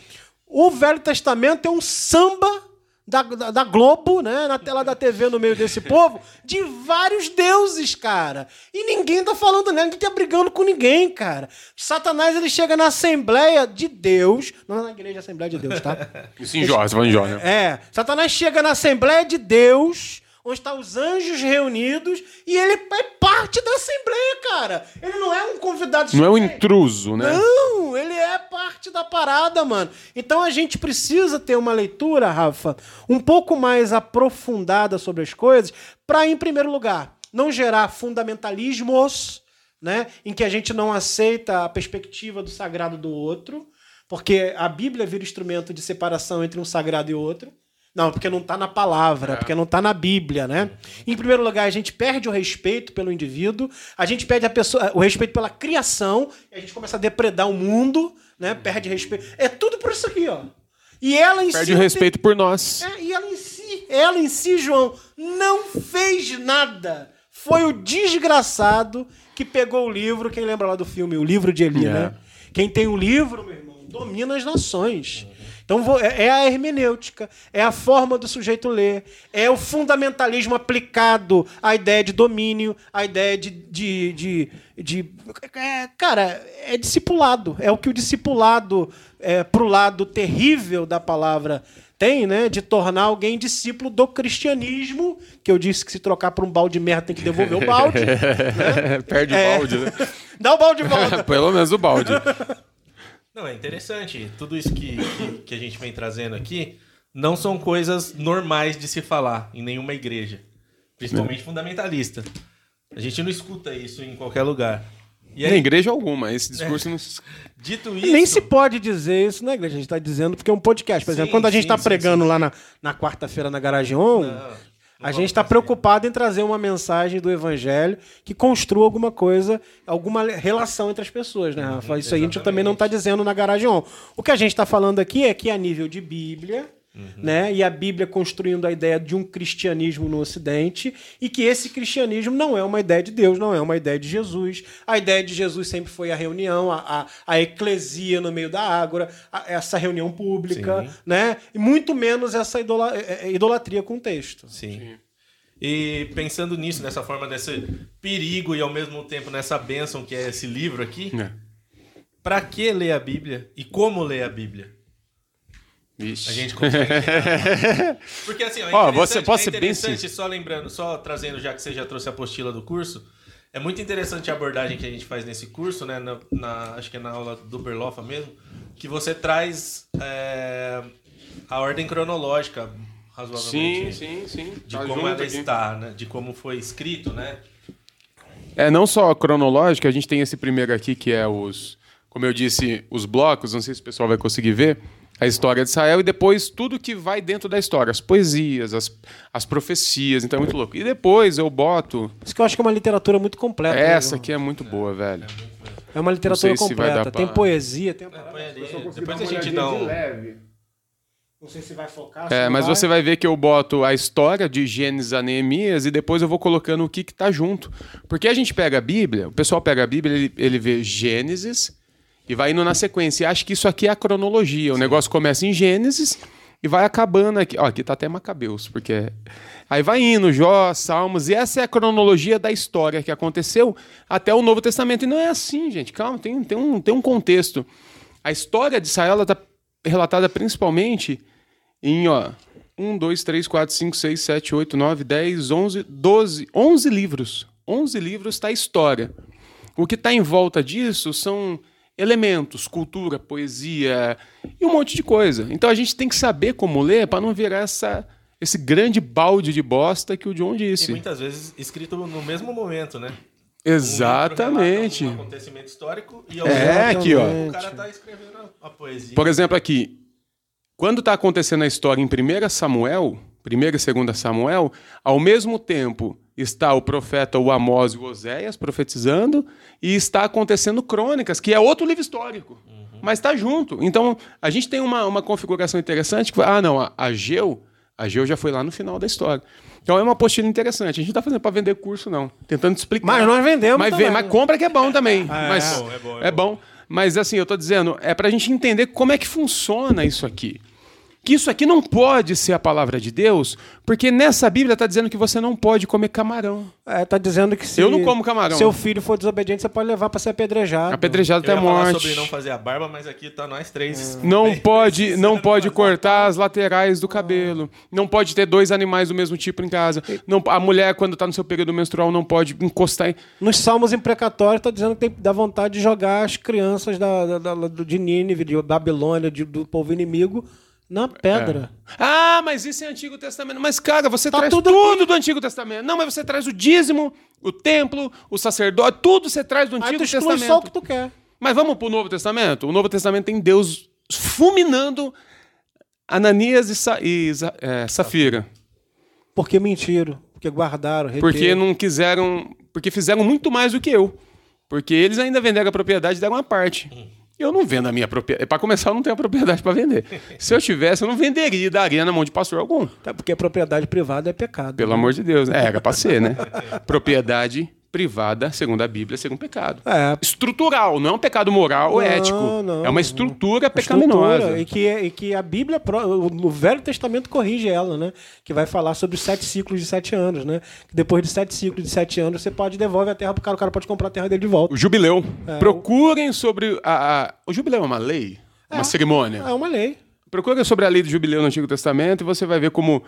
o Velho Testamento é um samba da, da, da Globo, né, na tela da TV no meio desse povo, de vários deuses, cara. E ninguém tá falando nada, ninguém tá brigando com ninguém, cara. Satanás ele chega na Assembleia de Deus, não na igreja Assembleia de Deus, tá? Isso em Jó, você vai em Jó, né? É, Satanás chega na Assembleia de Deus, onde estão os anjos reunidos, e ele é parte da Assembleia, cara. Ele não é um convidado Não é um intruso, né? Não, ele é parte da parada, mano. Então a gente precisa ter uma leitura, Rafa, um pouco mais aprofundada sobre as coisas, para, em primeiro lugar, não gerar fundamentalismos, né, em que a gente não aceita a perspectiva do sagrado do outro, porque a Bíblia vira instrumento de separação entre um sagrado e outro. Não, porque não está na palavra, porque não está na Bíblia, né? Em primeiro lugar, a gente perde o respeito pelo indivíduo, a gente perde a pessoa, o respeito pela criação, e a gente começa a depredar o mundo, né? Perde respeito. É tudo por isso aqui, ó. E ela em Perde si o tem- respeito por nós. é, e ela em si, ela em si, João, não fez nada. Foi o desgraçado que pegou o livro, quem lembra lá do filme, o livro de Eli, É. né? Quem tem o livro, meu irmão, domina as nações. Então é é a hermenêutica, é a forma do sujeito ler, é o fundamentalismo aplicado à ideia de domínio, à ideia de. de, de, de- é, cara, é discipulado. É o que o discipulado, é, pro lado terrível da palavra, tem, né? De tornar alguém discípulo do cristianismo, que eu disse que se trocar por um balde de merda tem que devolver o balde. [LAUGHS] né? Perde É. o balde, né? [LAUGHS] Dá o balde de volta. [LAUGHS] Pelo menos o balde. Não, é interessante. Tudo isso que, que, que a gente vem trazendo aqui não são coisas normais de se falar em nenhuma igreja. Principalmente fundamentalista. A gente não escuta isso em qualquer lugar. E Em aí, igreja alguma, esse discurso não se... [LAUGHS] dito isso. Nem se pode dizer isso na igreja. A gente está dizendo porque é um podcast. Por exemplo, Sim, quando a gente sim, está sim, pregando lá na, na quarta-feira na Garagem On, Não, não a gente está preocupado em trazer uma mensagem do evangelho que construa alguma coisa, alguma relação entre as pessoas, né, Rafa? Isso aí a gente também não está dizendo na Garagem On. O que a gente está falando aqui é que a nível de Bíblia, né, e a Bíblia construindo a ideia de um cristianismo no Ocidente, e que esse cristianismo não é uma ideia de Deus, não é uma ideia de Jesus. A ideia de Jesus sempre foi a reunião, a, a, a eclesia no meio da ágora, a- essa reunião pública, Sim. né? E muito menos essa idola- eh, eh, idolatria com texto. Sim. E pensando nisso, nessa forma desse perigo e ao mesmo tempo nessa bênção que é esse livro aqui, É. pra que ler a Bíblia e como ler a Bíblia? A gente consegue. [LAUGHS] Porque assim, ó, é interessante, você- posso é ser bem interessante, só lembrando, só trazendo, já que você já trouxe a apostila do curso, é muito interessante a abordagem que a gente faz nesse curso, né? Na, na- acho que é na aula do Berlofa mesmo, que você traz é, a ordem cronológica, razoavelmente. Sim, sim, sim. De Tá como ela aqui. está, né? De como foi escrito, né? É, não só cronológica, a gente tem esse primeiro aqui que é os, como eu disse, os blocos, não sei se o pessoal vai conseguir ver. A história de Israel e depois tudo que vai dentro da história, as poesias, as, as profecias, então é muito louco. E depois eu boto. Isso que eu acho que é uma literatura muito completa. né, Essa aqui é muito boa, velho. É uma literatura completa. dar Tem pra- poesia, tem. Ali. Depois a gente dá um. Não sei se vai focar. se É, mas vai. você vai ver que eu boto a história de Gênesis a Neemias e depois eu vou colocando o que que tá junto. Porque a gente pega a Bíblia, o pessoal pega a Bíblia, ele, ele vê Gênesis e vai indo na sequência. E acha que isso aqui é a cronologia. O negócio começa em Gênesis e vai acabando aqui. Ó, aqui tá até Macabeus, porque... Aí vai indo, Jó, Salmos, e essa é a cronologia da história que aconteceu até o Novo Testamento. E não é assim, gente. Calma, tem, tem, um, tem um contexto. A história de Israel está relatada principalmente em, ó, 1, 2, 3, 4, 5, 6, 7, 8, 9, 10, 11, 12, 11 livros. 11 livros está a história. O que está em volta disso são elementos, cultura, poesia e um monte de coisa. Então a gente tem que saber como ler para não virar essa, esse grande balde de bosta que o John E disse. muitas vezes escrito no mesmo momento, né? Exatamente. Um, um acontecimento histórico e ao É, aqui, ó. o cara tá escrevendo a, a poesia. Por exemplo, aqui, quando está acontecendo a história em 1 Samuel, 1 e 2 Samuel, ao mesmo tempo está o profeta o Amós e o Oséias profetizando e está acontecendo Crônicas, que é outro livro histórico, mas está junto. Então, a gente tem uma, uma configuração interessante que, ah, não, a Ageu, Ageu já foi lá no final da história. Então é uma apostila interessante. A gente não está fazendo para vender curso, não. Tentando explicar. Mas nós vendemos Mas, também. mas compra que é bom também. [LAUGHS] mas, bom, é bom, é é bom. Mas assim, eu tô dizendo, é pra gente entender como é que funciona isso aqui. Que isso aqui não pode ser a palavra de Deus, porque nessa Bíblia tá dizendo que você não pode comer camarão. É, tá dizendo que se Eu não como camarão. seu filho for desobediente, você pode levar pra ser apedrejado. Apedrejado até morte. sobre não fazer a barba, mas aqui tá nós três. Não bem pode, não pode cortar as laterais do cabelo. Não pode ter dois animais do mesmo tipo em casa. Não, a mulher, quando tá no seu período menstrual, não pode encostar em. Nos salmos imprecatórios tá dizendo que tem, dá vontade de jogar as crianças da, da, da- de Nínive, de Babilônia, de- do povo inimigo, na pedra. Ah, mas isso é Antigo Testamento. Mas, cara, você Tá traz tudo tudo, do Antigo Testamento. Não, mas você traz o dízimo, o templo, o sacerdote, tudo você traz do Aí Antigo tu exclui Testamento. só o que tu quer. Mas vamos pro Novo Testamento? O Novo Testamento tem Deus fulminando Ananias e, Sa- e é, Safira. Porque mentiram, porque guardaram, reteram. Porque não quiseram. Porque fizeram muito mais do que eu. Porque eles ainda venderam a propriedade e deram uma parte. Eu não vendo a minha propriedade. Para começar, eu não tenho a propriedade para vender. Se eu tivesse, eu não venderia e daria na mão de pastor algum. Tá, porque a propriedade privada é pecado. Pelo amor de Deus. né? É, era pra ser, né? [LAUGHS] Propriedade privada, segundo a Bíblia, segundo pecado. É. Estrutural, não é um pecado moral ou Não, ético. não, é uma estrutura Estrutura, pecaminosa. E que, e que a Bíblia, o Velho Testamento corrige ela, né? Que vai falar sobre os sete ciclos de sete anos, né? Que depois de sete ciclos de sete anos, você pode devolver a terra pro cara, o cara pode comprar a terra dele de volta. O jubileu. É, Procurem sobre a, a- O jubileu é uma lei? Uma cerimônia? É uma lei. Procura sobre a lei do jubileu no Antigo Testamento e você vai ver como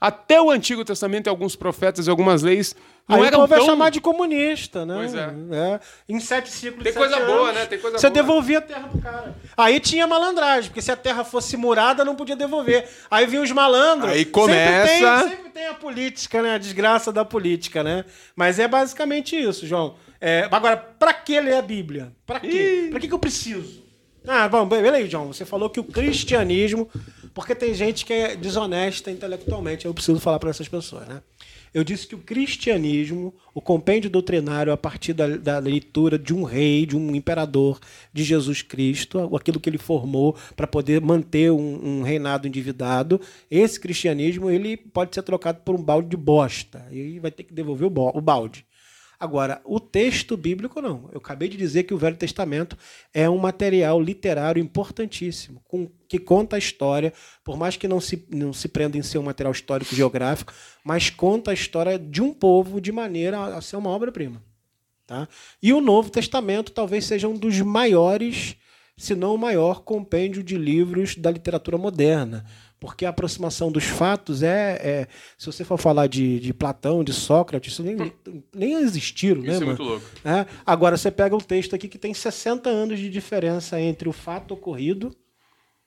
até o Antigo Testamento tem alguns profetas e algumas leis não Aí o povo tão... vai chamar de comunista, né? Pois é. É. Em sete ciclos Tem coisa sete boa, anos, né? Tem coisa você boa. devolvia a terra pro cara. Aí tinha malandragem, porque se a terra fosse murada, não podia devolver. Aí vinha os malandros. Aí começa- Sempre tem, sempre tem a política, né? A desgraça da política, né? Mas é basicamente isso, João. É, agora, pra que ler a Bíblia? Pra quê? Pra que, que eu preciso? Ah, bom, beleza aí, João. Você falou que o cristianismo. Porque tem gente que é desonesta intelectualmente. Eu preciso falar para essas pessoas, né? Eu disse que o cristianismo, o compêndio doutrinário a partir da, da leitura de um rei, de um imperador, de Jesus Cristo, aquilo que ele formou para poder manter um, um reinado endividado, esse cristianismo ele pode ser trocado por um balde de bosta. E vai ter que devolver o, o balde. Agora, o texto bíblico não. Eu acabei de dizer que o Velho Testamento é um material literário importantíssimo, com- que conta a história, por mais que não se, não se prenda em ser um material histórico geográfico, mas conta a história de um povo de maneira a ser uma obra-prima. Tá? E o Novo Testamento talvez seja um dos maiores, se não o maior, compêndio de livros da literatura moderna. Porque a aproximação dos fatos é. é- se você for falar de, de Platão, de Sócrates, isso nem, nem existiram, né, Isso é mano? muito louco. É, Agora você pega um texto aqui que tem 60 anos de diferença entre o fato ocorrido,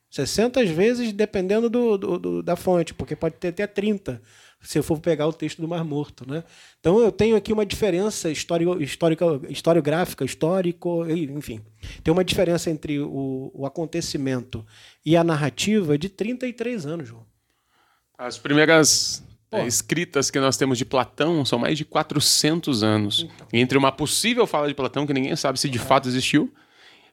60 vezes dependendo do, do- do- da fonte, porque pode ter até 30, se eu for pegar o texto do Mar Morto. Né? Então eu tenho aqui uma diferença histórico, histórica, historiográfica, histórico, enfim. Tem uma diferença entre o, o acontecimento e a narrativa de 33 anos, João. As primeiras é, escritas que nós temos de Platão são mais de 400 anos. Então. Entre uma possível fala de Platão, que ninguém sabe se de é. fato existiu,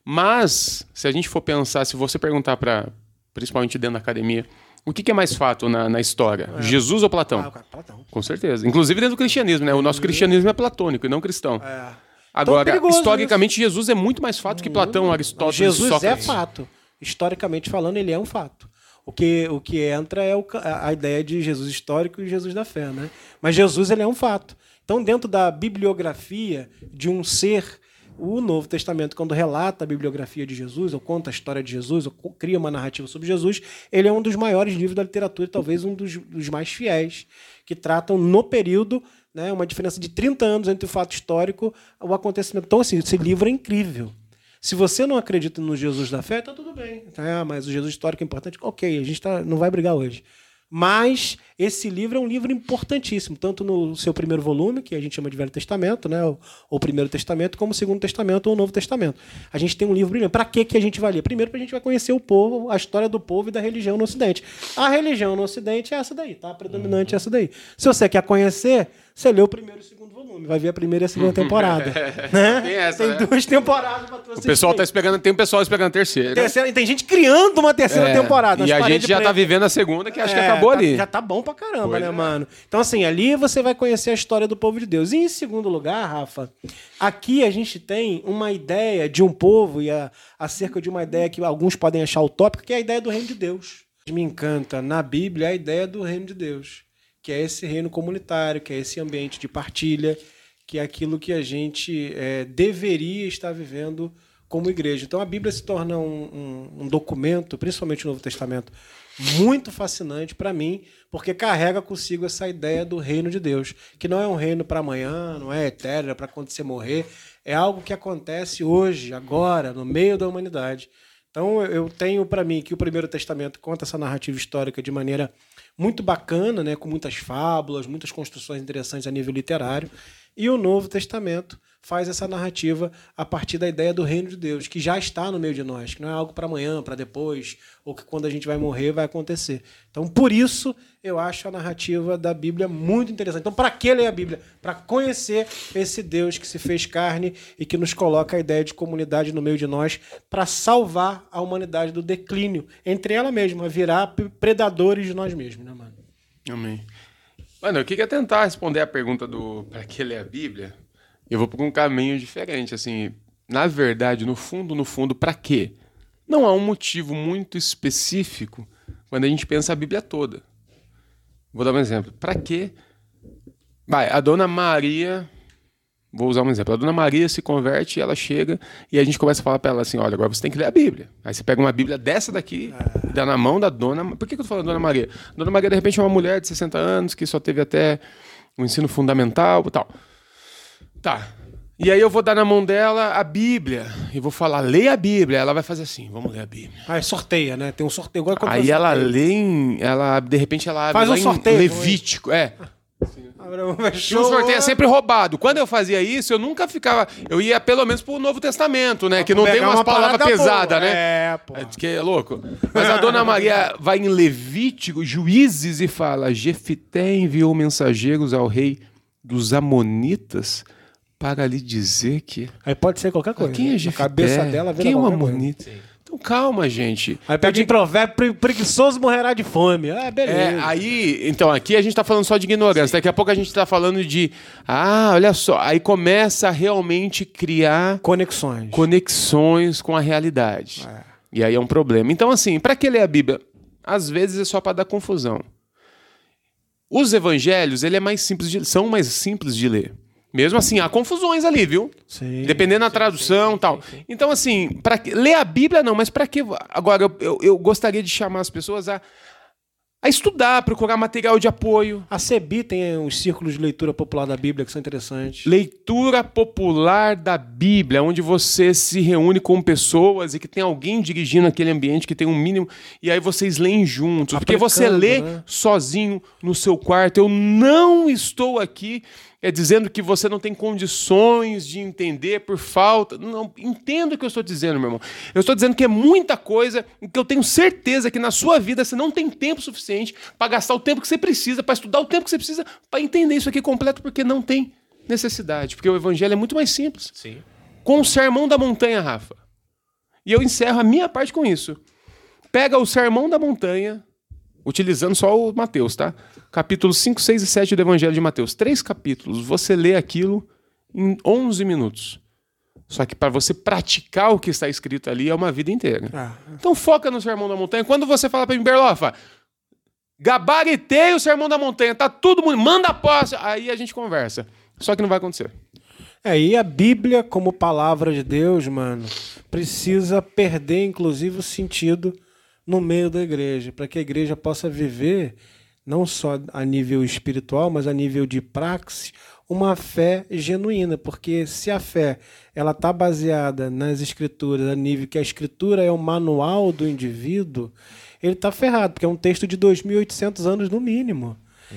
mas se a gente for pensar, se você perguntar para, principalmente dentro da academia, o que, que é mais fato na, na história? É. Jesus ou Platão? Ah, Platão? Com certeza. Inclusive dentro do cristianismo, né? O nosso cristianismo é platônico e não cristão. É. Agora, historicamente, isso. Jesus é muito mais fato que Platão, Aristóteles, Jesus Sócrates. é fato. Historicamente falando, ele é um fato. O que, o que entra é o, a ideia de Jesus histórico e Jesus da fé, né? Mas Jesus ele é um fato. Então, dentro da bibliografia de um ser o Novo Testamento, quando relata a bibliografia de Jesus, ou conta a história de Jesus, ou cria uma narrativa sobre Jesus, ele é um dos maiores livros da literatura, talvez um dos, dos mais fiéis, que tratam no período, né, uma diferença de 30 anos entre o fato histórico e o acontecimento. Então, assim, esse livro é incrível. Se você não acredita no Jesus da fé, tá tudo bem. Ah, mas o Jesus histórico é importante. Ok, a gente tá, não vai brigar hoje. Mas esse livro é um livro importantíssimo, tanto no seu primeiro volume, que a gente chama de Velho Testamento, né, ou, Primeiro Testamento, como o Segundo Testamento ou o Novo Testamento. A gente tem um livro brilhante. Para que, a gente vai ler? Primeiro, para a gente vai conhecer o povo, a história do povo e da religião no Ocidente. A religião no Ocidente é essa daí, tá? Predominante é essa daí. Se você quer conhecer, você lê o primeiro e o segundo volume. Vai ver a primeira e a segunda temporada. [LAUGHS] né? Tem essa, Tem né? duas temporadas pra tu assistir. O pessoal tá esperando, tem um pessoal esperando a terceira. terceira e tem gente criando uma terceira é, temporada. E a gente já tá vivendo a segunda, que acho que é, acabou tá, ali. Já tá bom pra caramba, pois né, é. mano? Então, assim, ali você vai conhecer a história do povo de Deus. E em segundo lugar, Rafa, aqui a gente tem uma ideia de um povo, e a, acerca de uma ideia que alguns podem achar utópica, que é a ideia do reino de Deus. Me encanta na Bíblia a ideia do reino de Deus que é esse reino comunitário, que é esse ambiente de partilha, que é aquilo que a gente é, deveria estar vivendo como igreja. Então a Bíblia se torna um, um, um documento, principalmente o Novo Testamento, muito fascinante para mim, porque carrega consigo essa ideia do reino de Deus, que não é um reino para amanhã, não é etéreo, é para quando você morrer, é algo que acontece hoje, agora, no meio da humanidade. Então eu tenho para mim que o Primeiro Testamento conta essa narrativa histórica de maneira muito bacana, né, com muitas fábulas, muitas construções interessantes a nível literário. E o Novo Testamento faz essa narrativa a partir da ideia do reino de Deus, que já está no meio de nós, que não é algo para amanhã, para depois, ou que quando a gente vai morrer vai acontecer. Então, por isso, eu acho a narrativa da Bíblia muito interessante. Então, para que ler a Bíblia? Para conhecer esse Deus que se fez carne e que nos coloca a ideia de comunidade no meio de nós para salvar a humanidade do declínio, entre ela mesma, virar predadores de nós mesmos, né, mano? Amém. Mano, eu queria tentar responder a pergunta do para que ler a Bíblia eu vou por um caminho diferente, assim, na verdade, no fundo, no fundo, para quê? Não há um motivo muito específico quando a gente pensa a Bíblia toda. Vou dar um exemplo. Para quê? Vai, a dona Maria, vou usar um exemplo. A dona Maria se converte, ela chega e a gente começa a falar para ela assim: olha, agora você tem que ler a Bíblia. Aí você pega uma Bíblia dessa daqui, dá na mão da dona. Por que, que eu tô falando dona Maria? Dona Maria, de repente, é uma mulher de 60 anos que só teve até o um ensino fundamental e tal. Tá. E aí eu vou dar na mão dela a Bíblia e vou falar, leia a Bíblia. Ela vai fazer assim, vamos ler a Bíblia. Ah, é sorteia, né? Tem um sorteio. Agora aí ela lê, em, ela de repente ela faz um sorteio, Levítico, é. E o sorteio é sempre roubado. Quando eu fazia isso, eu nunca ficava. Eu ia pelo menos pro Novo Testamento, né? Que não tem umas palavras pesadas, né? É, pô. É, que é louco. Mas a dona Maria vai em Levítico, Juízes, e fala: Jefité enviou mensageiros ao rei dos Amonitas para lhe dizer que. Aí pode ser qualquer coisa. quem é Jefité? A cabeça dela Quem é uma monita? Então calma, gente. Aí pede em provérbio, preguiçoso morrerá de fome. Ah, beleza. É, aí, então, aqui a gente está falando só de ignorância. Sim. Daqui a pouco a gente está falando de. Ah, olha só. Aí começa a realmente criar. Conexões. Conexões com a realidade. É. E aí é um problema. Então, assim, para que ler a Bíblia? Às vezes é só para dar confusão. Os evangelhos, ele é mais simples de, são mais simples de ler. Mesmo assim, há confusões ali, viu? Sim. Dependendo da tradução e tal. Então, assim, para ler a Bíblia não, mas para que. Agora, eu, eu, eu, gostaria de chamar as pessoas a, a estudar, procurar material de apoio. A CEBI tem os círculos de leitura popular da Bíblia que são interessantes. Leitura popular da Bíblia, onde você se reúne com pessoas e que tem alguém dirigindo aquele ambiente que tem um mínimo. E aí vocês leem juntos. Porque você lê né? sozinho no seu quarto. Eu não estou aqui é dizendo que você não tem condições de entender por falta. Não, entenda o que eu estou dizendo, meu irmão. Eu estou dizendo que é muita coisa que eu tenho certeza que na sua vida você não tem tempo suficiente para gastar o tempo que você precisa, para estudar o tempo que você precisa, para entender isso aqui completo, porque não tem necessidade. Porque o evangelho é muito mais simples. Sim. Com o sermão da montanha, Rafa. E eu encerro a minha parte com isso. Pega o sermão da montanha, utilizando só o Mateus, tá? Capítulos 5, 6 e 7 do Evangelho de Mateus. Três capítulos. Você lê aquilo em 11 minutos. Só que para você praticar o que está escrito ali é uma vida inteira. Ah. Então foca no Sermão da Montanha. Quando você fala para mim, Berlofa, gabaritei o Sermão da Montanha, tá tudo muito, manda a posse, aí a gente conversa. Só que não vai acontecer. É, e a Bíblia, como palavra de Deus, mano, precisa perder, inclusive, o sentido no meio da igreja, para que a igreja possa viver, não só a nível espiritual, mas a nível de praxis, uma fé genuína, porque se a fé ela está baseada nas escrituras, a nível que a escritura é o manual do indivíduo, ele está ferrado, porque é um texto de 2.800 anos no mínimo.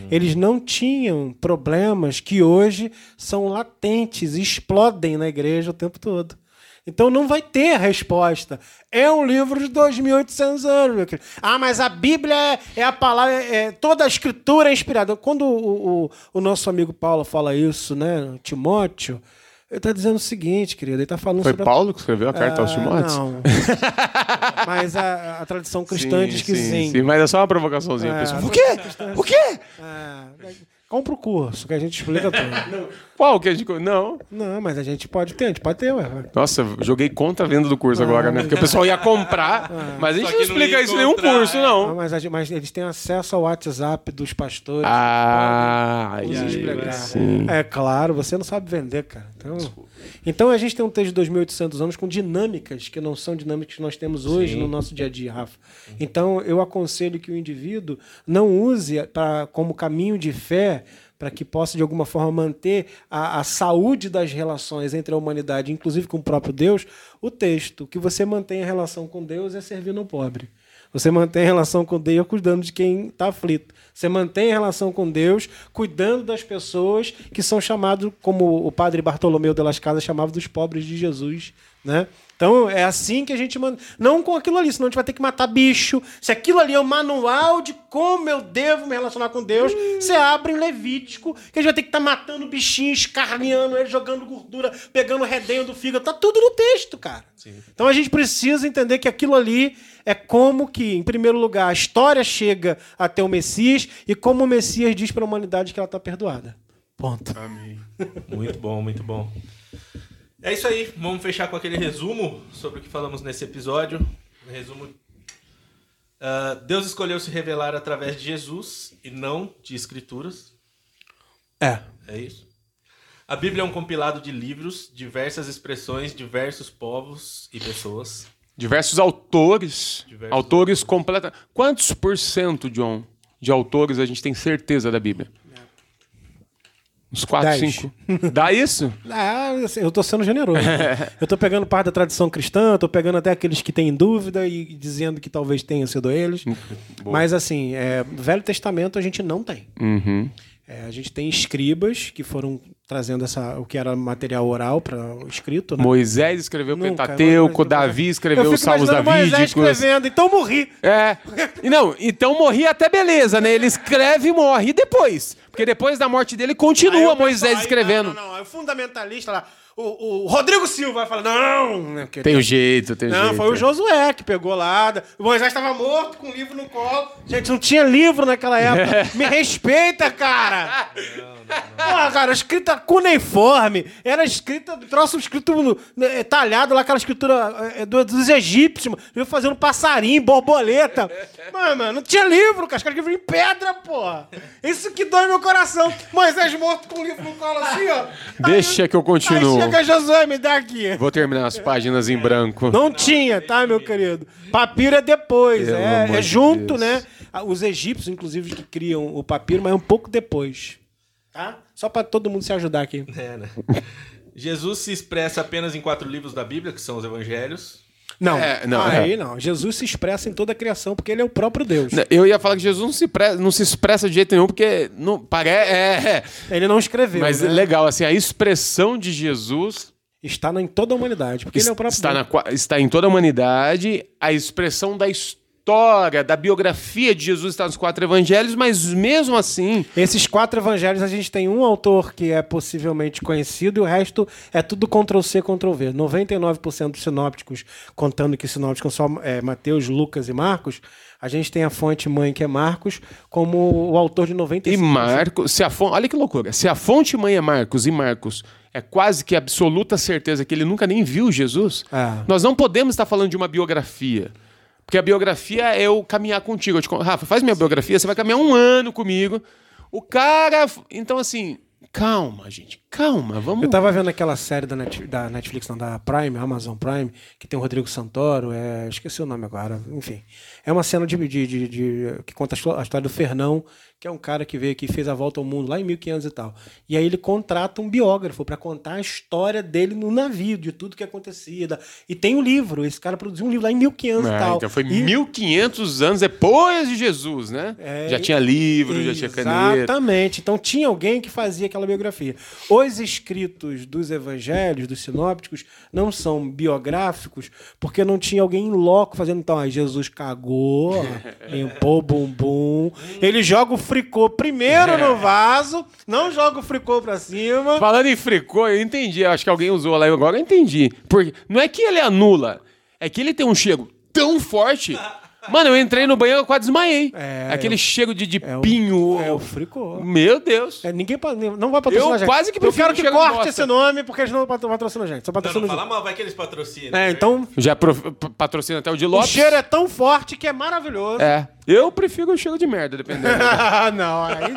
Eles não tinham problemas que hoje são latentes, explodem na igreja o tempo todo. Então não vai ter resposta. É um livro de 2.800 anos, meu querido. Ah, mas a Bíblia é, é a palavra, é, toda a escritura é inspirada. Quando o, o, o nosso amigo Paulo fala isso, né, Timóteo, ele está dizendo o seguinte, querido, ele está falando Foi sobre Paulo que escreveu a carta aos ah, Timóteos? Não. [LAUGHS] Mas a, a tradição cristã diz que sim. sim, mas é só uma provocaçãozinha. É, pessoal. O quê? O quê? Ah, compra o curso, que a gente explica [LAUGHS] tudo. Qual que a gente... Não. Não, mas a gente pode ter, a gente pode ter, ué. Nossa, joguei contra a venda do curso agora, né? Porque o pessoal ia comprar, mas a gente não explica isso em nenhum curso, é. não. Não, mas, a gente- mas eles têm acesso ao WhatsApp dos pastores. Ah, Podem aí, nos explicar. sim. É claro, você não sabe vender, cara. Então, então a gente tem um texto de 2.800 anos com dinâmicas que não são dinâmicas que nós temos hoje no nosso dia a dia, Rafa. Então eu aconselho que o indivíduo não use pra, como caminho de fé para que possa de alguma forma manter a, a saúde das relações entre a humanidade, inclusive com o próprio Deus, o texto. Que você mantém a relação com Deus é servir no pobre. Você mantém a relação com Deus cuidando de quem está aflito. Você mantém a relação com Deus cuidando das pessoas que são chamados, como o padre Bartolomeu de las Casas chamava dos pobres de Jesus. Né? Então é assim que a gente manda. Não com aquilo ali, senão a gente vai ter que matar bicho. Se aquilo ali é o manual de como eu devo me relacionar com Deus, você abre em Levítico, que a gente vai ter que estar matando bichinho, escarneando ele, jogando gordura, pegando o redenho do fígado. Tá tudo no texto, cara. Então a gente precisa entender que aquilo ali é como que, em primeiro lugar, a história chega até o Messias e como o Messias diz para a humanidade que ela está perdoada. Ponto. Muito bom, muito bom. É isso aí, vamos fechar com aquele resumo sobre o que falamos nesse episódio. Um resumo. Ah, Deus escolheu se revelar através de Jesus e não de escrituras. É. É isso. A Bíblia é um compilado de livros, diversas expressões, diversos povos e pessoas. Diversos autores. Diversos autores completa. Quantos por cento, John, de autores a gente tem certeza da Bíblia? Uns 4, Dez. 5. Dá isso? [LAUGHS] Ah, assim, eu tô sendo generoso. [LAUGHS] eu tô pegando parte da tradição cristã, tô pegando até aqueles que têm dúvida e dizendo que talvez tenha sido eles. Mas assim, é, Velho Testamento a gente não tem. Uhum. É, a gente tem escribas que foram trazendo essa, o que era material oral para o escrito. Né? Moisés escreveu o Pentateuco, Davi Eu escreveu os Salmos imaginando Moisés Davídicos. escrevendo, então morri. É. E não, então morri até beleza, né? Ele escreve e morre e depois. Porque depois da morte dele continua o Moisés aí, escrevendo. Não, não, não. Aí o fundamentalista lá, o, o Rodrigo Silva vai falar: não, querido? Tem o jeito, tem o Não, jeito. foi o Josué que pegou lá. O Moisés estava morto com o livro no colo. Gente, não tinha livro naquela época. [LAUGHS] Me respeita, cara. [LAUGHS] Porra, cara, escrita cuneiforme. Era escrita, troço escrito né, talhado lá, aquela escritura é, do- dos egípcios, mano. Viu fazendo passarinho, borboleta. Mano, mano, não tinha livro, cara. Os caras escreviam em pedra, porra. Isso que dói meu coração. Moisés morto com o livro no colo assim, ó. Deixa que eu continuo. Aí chega Josué, me dá aqui. Vou terminar as páginas em branco. Não tinha, tá, meu querido? Papiro é depois, é, é junto, Deus. né? Ah, Os egípcios, inclusive, que criam o papiro, mas é um pouco depois. Tá? Só pra todo mundo se ajudar aqui. É, né? [LAUGHS] Jesus se expressa apenas em quatro livros da Bíblia, que são os evangelhos. Não, É, não, aí é. não. Jesus se expressa em toda a criação porque ele é o próprio Deus. Eu ia falar que Jesus não se, pre- não se expressa de jeito nenhum, porque não, parece. É, é. Ele não escreveu, Mas né? legal, assim, a expressão de Jesus está em toda a humanidade, porque ele é o próprio está, Deus. na está em toda a humanidade, a expressão da história, da biografia de Jesus está nos quatro evangelhos, mas mesmo assim. Esses quatro evangelhos, a gente tem um autor que é possivelmente conhecido e o resto é tudo Ctrl-C, Ctrl-V. 99% dos sinópticos, contando que sinópticos são só é, Mateus, Lucas e Marcos, a gente tem a fonte mãe, que é Marcos, como o autor de 95%. E Marcos, se a fonte, olha que loucura. Se a fonte mãe é Marcos e Marcos é quase que absoluta certeza que ele nunca nem viu Jesus, Ah. nós não podemos estar falando de uma biografia. Porque a biografia é eu caminhar contigo. Eu te Rafa, faz minha biografia, você vai caminhar um ano comigo. O cara. Então, assim, calma, gente, calma, vamos. Eu tava vendo aquela série da, Net- da Netflix, não, da Prime, Amazon Prime, que tem o Rodrigo Santoro, é, esqueci o nome agora, enfim. É uma cena de, de- de- de- que conta a histó- a história do Fernão, que é um cara que veio aqui e fez a volta ao mundo lá em 1500 e tal. E aí ele contrata um biógrafo para contar a história dele no navio, de tudo que acontecia. E tem um livro, esse cara produziu um livro lá em 1500 e Ah, tal. então foi E- 1500 anos depois de Jesus, né? É, já tinha livro, já tinha caneta. Exatamente. Então tinha alguém que fazia aquela biografia. Os escritos dos evangelhos, dos sinópticos, não são biográficos, porque não tinha alguém em loco fazendo. Então, ah, Jesus cagou, limpou o bumbum. Ele joga o fricô primeiro no vaso, não joga o fricô pra cima. Falando em fricô, eu entendi. Acho que alguém usou lá, agora eu entendi. Porque não é que ele anula, é que ele tem um cheiro tão forte. Mano, eu entrei no banheiro e quase desmaiei. É, Aquele é o- cheiro de, de É o- pinho. É o fricô. Meu Deus. É, ninguém pa- não vai patrocinar Eu a gente. quase que Eu prefiro quero que corte bosta. esse nome, porque eles não patro- patrocinam a gente. Só Não, patrocinam não a fala mal, vai que eles patrocinam. É, então Já pro- patrocina até o de O Lopes. cheiro é tão forte que é maravilhoso. É. Eu prefiro o cheiro de merda, dependendo. [LAUGHS] Ah, não, aí,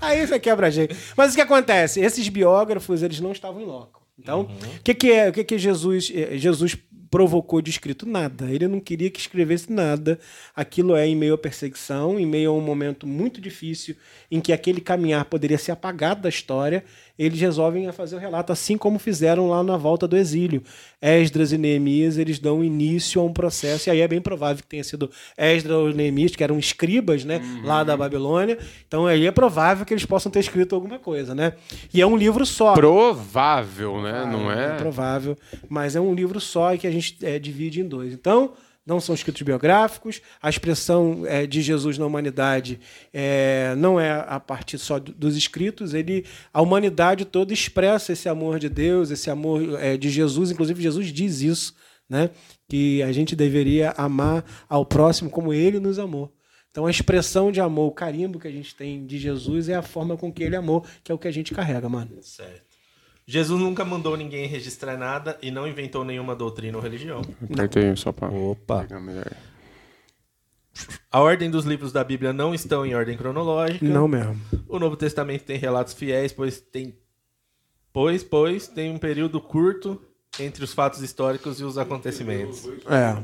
aí você quebra a gente. Mas o que acontece? Esses biógrafos, eles não estavam em loco. Então, o que, que é? O que, que Jesus, eh, Jesus provocou de escrito? Nada. Ele não queria que escrevesse nada. Aquilo é em meio à perseguição, em meio a um momento muito difícil em que aquele caminhar poderia ser apagado da história. Eles resolvem fazer o relato, assim como fizeram lá na volta do exílio. Esdras e Neemias, eles dão início a um processo, e aí é bem provável que tenha sido Esdras ou Neemias, que eram escribas, né, lá da Babilônia. Então aí é provável que eles possam ter escrito alguma coisa, né? E é um livro só. Provável, né? Não É é? provável, mas é um livro só e que a gente é, divide em dois. Então, não são escritos biográficos, a expressão é, de Jesus na humanidade é, não é a partir só do- dos escritos, ele, a humanidade toda expressa esse amor de Deus, esse amor é, de Jesus, inclusive Jesus diz isso, né? que a gente deveria amar ao próximo como ele nos amou. Então a expressão de amor, o carimbo que a gente tem de Jesus é a forma com que ele amou, que é o que a gente carrega, mano. Certo. Jesus nunca mandou ninguém registrar nada e não inventou nenhuma doutrina ou religião. Apertei só pra Opa. A ordem dos livros da Bíblia não estão em ordem cronológica. Não mesmo. O Novo Testamento tem relatos fiéis, pois tem pois pois tem um período curto entre os fatos históricos e os acontecimentos. É.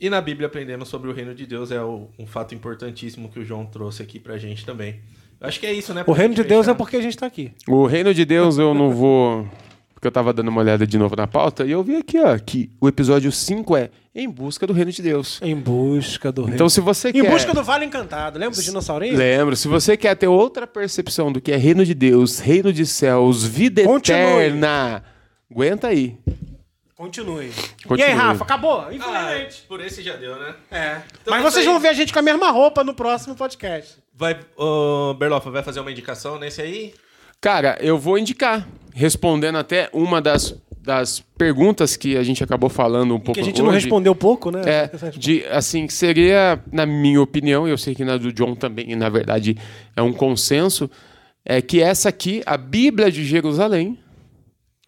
E na Bíblia aprendemos sobre o reino de Deus, é um fato importantíssimo que o João trouxe aqui pra gente também. Acho que é isso, né? O reino de Deus é fechar. porque a gente está aqui. O reino de Deus eu não vou. Porque eu tava dando uma olhada de novo na pauta e eu vi aqui, ó, que o episódio 5 é Em Busca do Reino de Deus. Em busca do reino. Então, se você em quer. busca do Vale Encantado. Lembra do dinossaurinho? Lembro, se você quer ter outra percepção do que é reino de Deus, reino de céus, vida Continue. eterna, aguenta aí. Continue. Continue. E aí, Rafa, acabou? Ah, Infelizmente. por esse já deu, né? é. Então Mas é isso vocês aí. vão ver a gente com a mesma roupa no próximo podcast. Vai, ô, Berlofa, vai fazer uma indicação nesse aí? Cara, eu vou indicar, respondendo até uma das, das perguntas que a gente acabou falando um pouco Que a gente não hoje. respondeu pouco, né? É, de, assim, que seria, na minha opinião, e eu sei que na do John também, na verdade, é um consenso, é que essa aqui, a Bíblia de Jerusalém,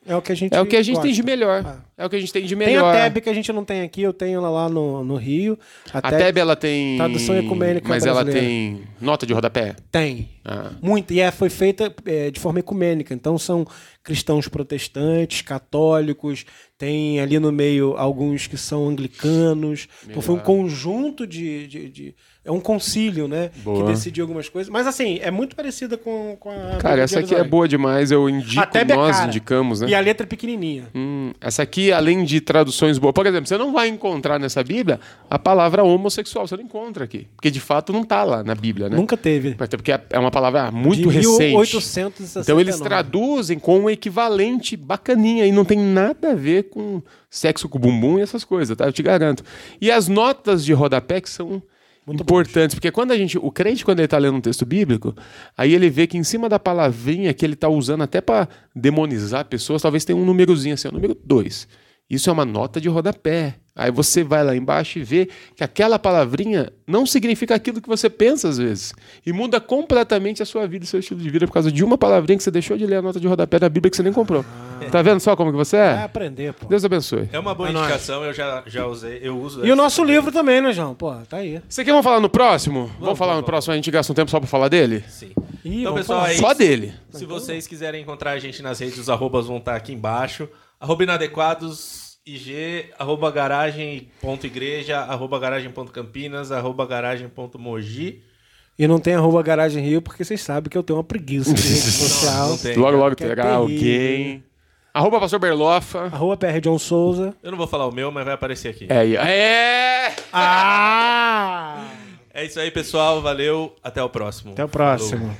É o que a gente é o que a gente gosta. tem de melhor. Ah. É o que a gente tem de Tem melhor. a TEB que a gente não tem aqui, eu tenho ela lá no, no Rio. A TEB, ela tem... Tradução ecumênica Mas ela tem nota de rodapé? Tem. Ah. Muito. E é, foi feita é, de forma ecumênica. Então são cristãos protestantes, católicos, tem ali no meio alguns que são anglicanos. Então foi um conjunto de, de, de, é um concílio, né? Boa. Que decidiu algumas coisas. Mas assim, é muito parecida com, com a. Cara, essa aqui é boa demais. Eu indico, Até nós Becara. indicamos, né? E a letra é pequenininha. Hum, essa aqui, além de traduções boas, por exemplo, você não vai encontrar nessa Bíblia a palavra homossexual, você não encontra aqui. Porque de fato não tá lá na Bíblia, né? Nunca teve. Até Porque é uma palavra muito de recente. 1869. Então eles traduzem com um equivalente bacaninha e não tem nada a ver com sexo com bumbum e essas coisas, tá? Eu te garanto. E as notas de rodapé que são importantes, porque quando a gente, o crente quando ele tá lendo um texto bíblico, aí ele vê que em cima da palavrinha que ele tá usando até para demonizar pessoas, talvez tenha um númerozinho assim, o número 2. Isso é uma nota de rodapé. Aí você vai lá embaixo e vê que aquela palavrinha não significa aquilo que você pensa às vezes. E muda completamente a sua vida, o seu estilo de vida, por causa de uma palavrinha que você deixou de ler a nota de rodapé da Bíblia que você nem comprou. Tá vendo só como que você Vai é? aprender, pô. Deus abençoe. É uma boa É nóis. indicação, eu já, já usei, eu uso. E o nosso também. livro também, né, João? Pô, tá aí. Isso aqui vamos falar no próximo? Vamos, falar no vamos. próximo, a gente gasta um tempo só pra falar dele? Sim. Ih, Então, vamos pessoal, falar. é Só dele. Se vocês quiserem encontrar a gente nas redes, os arrobas vão estar aqui embaixo. Arroba inadequados, IG, arroba garagem.igreja, arroba garagem.campinas, arroba garagem.mogi. E não tem arroba garagem Rio, porque vocês sabem que eu tenho uma preguiça de rede [LAUGHS] social. não tem. Logo, logo é terá alguém. Arroba Pastor Berlofa. Arroba PR John Souza. Eu não vou falar o meu, mas vai aparecer aqui. É, aí. é! Ah! É isso aí, pessoal. Valeu. Até o próximo. Até o próximo.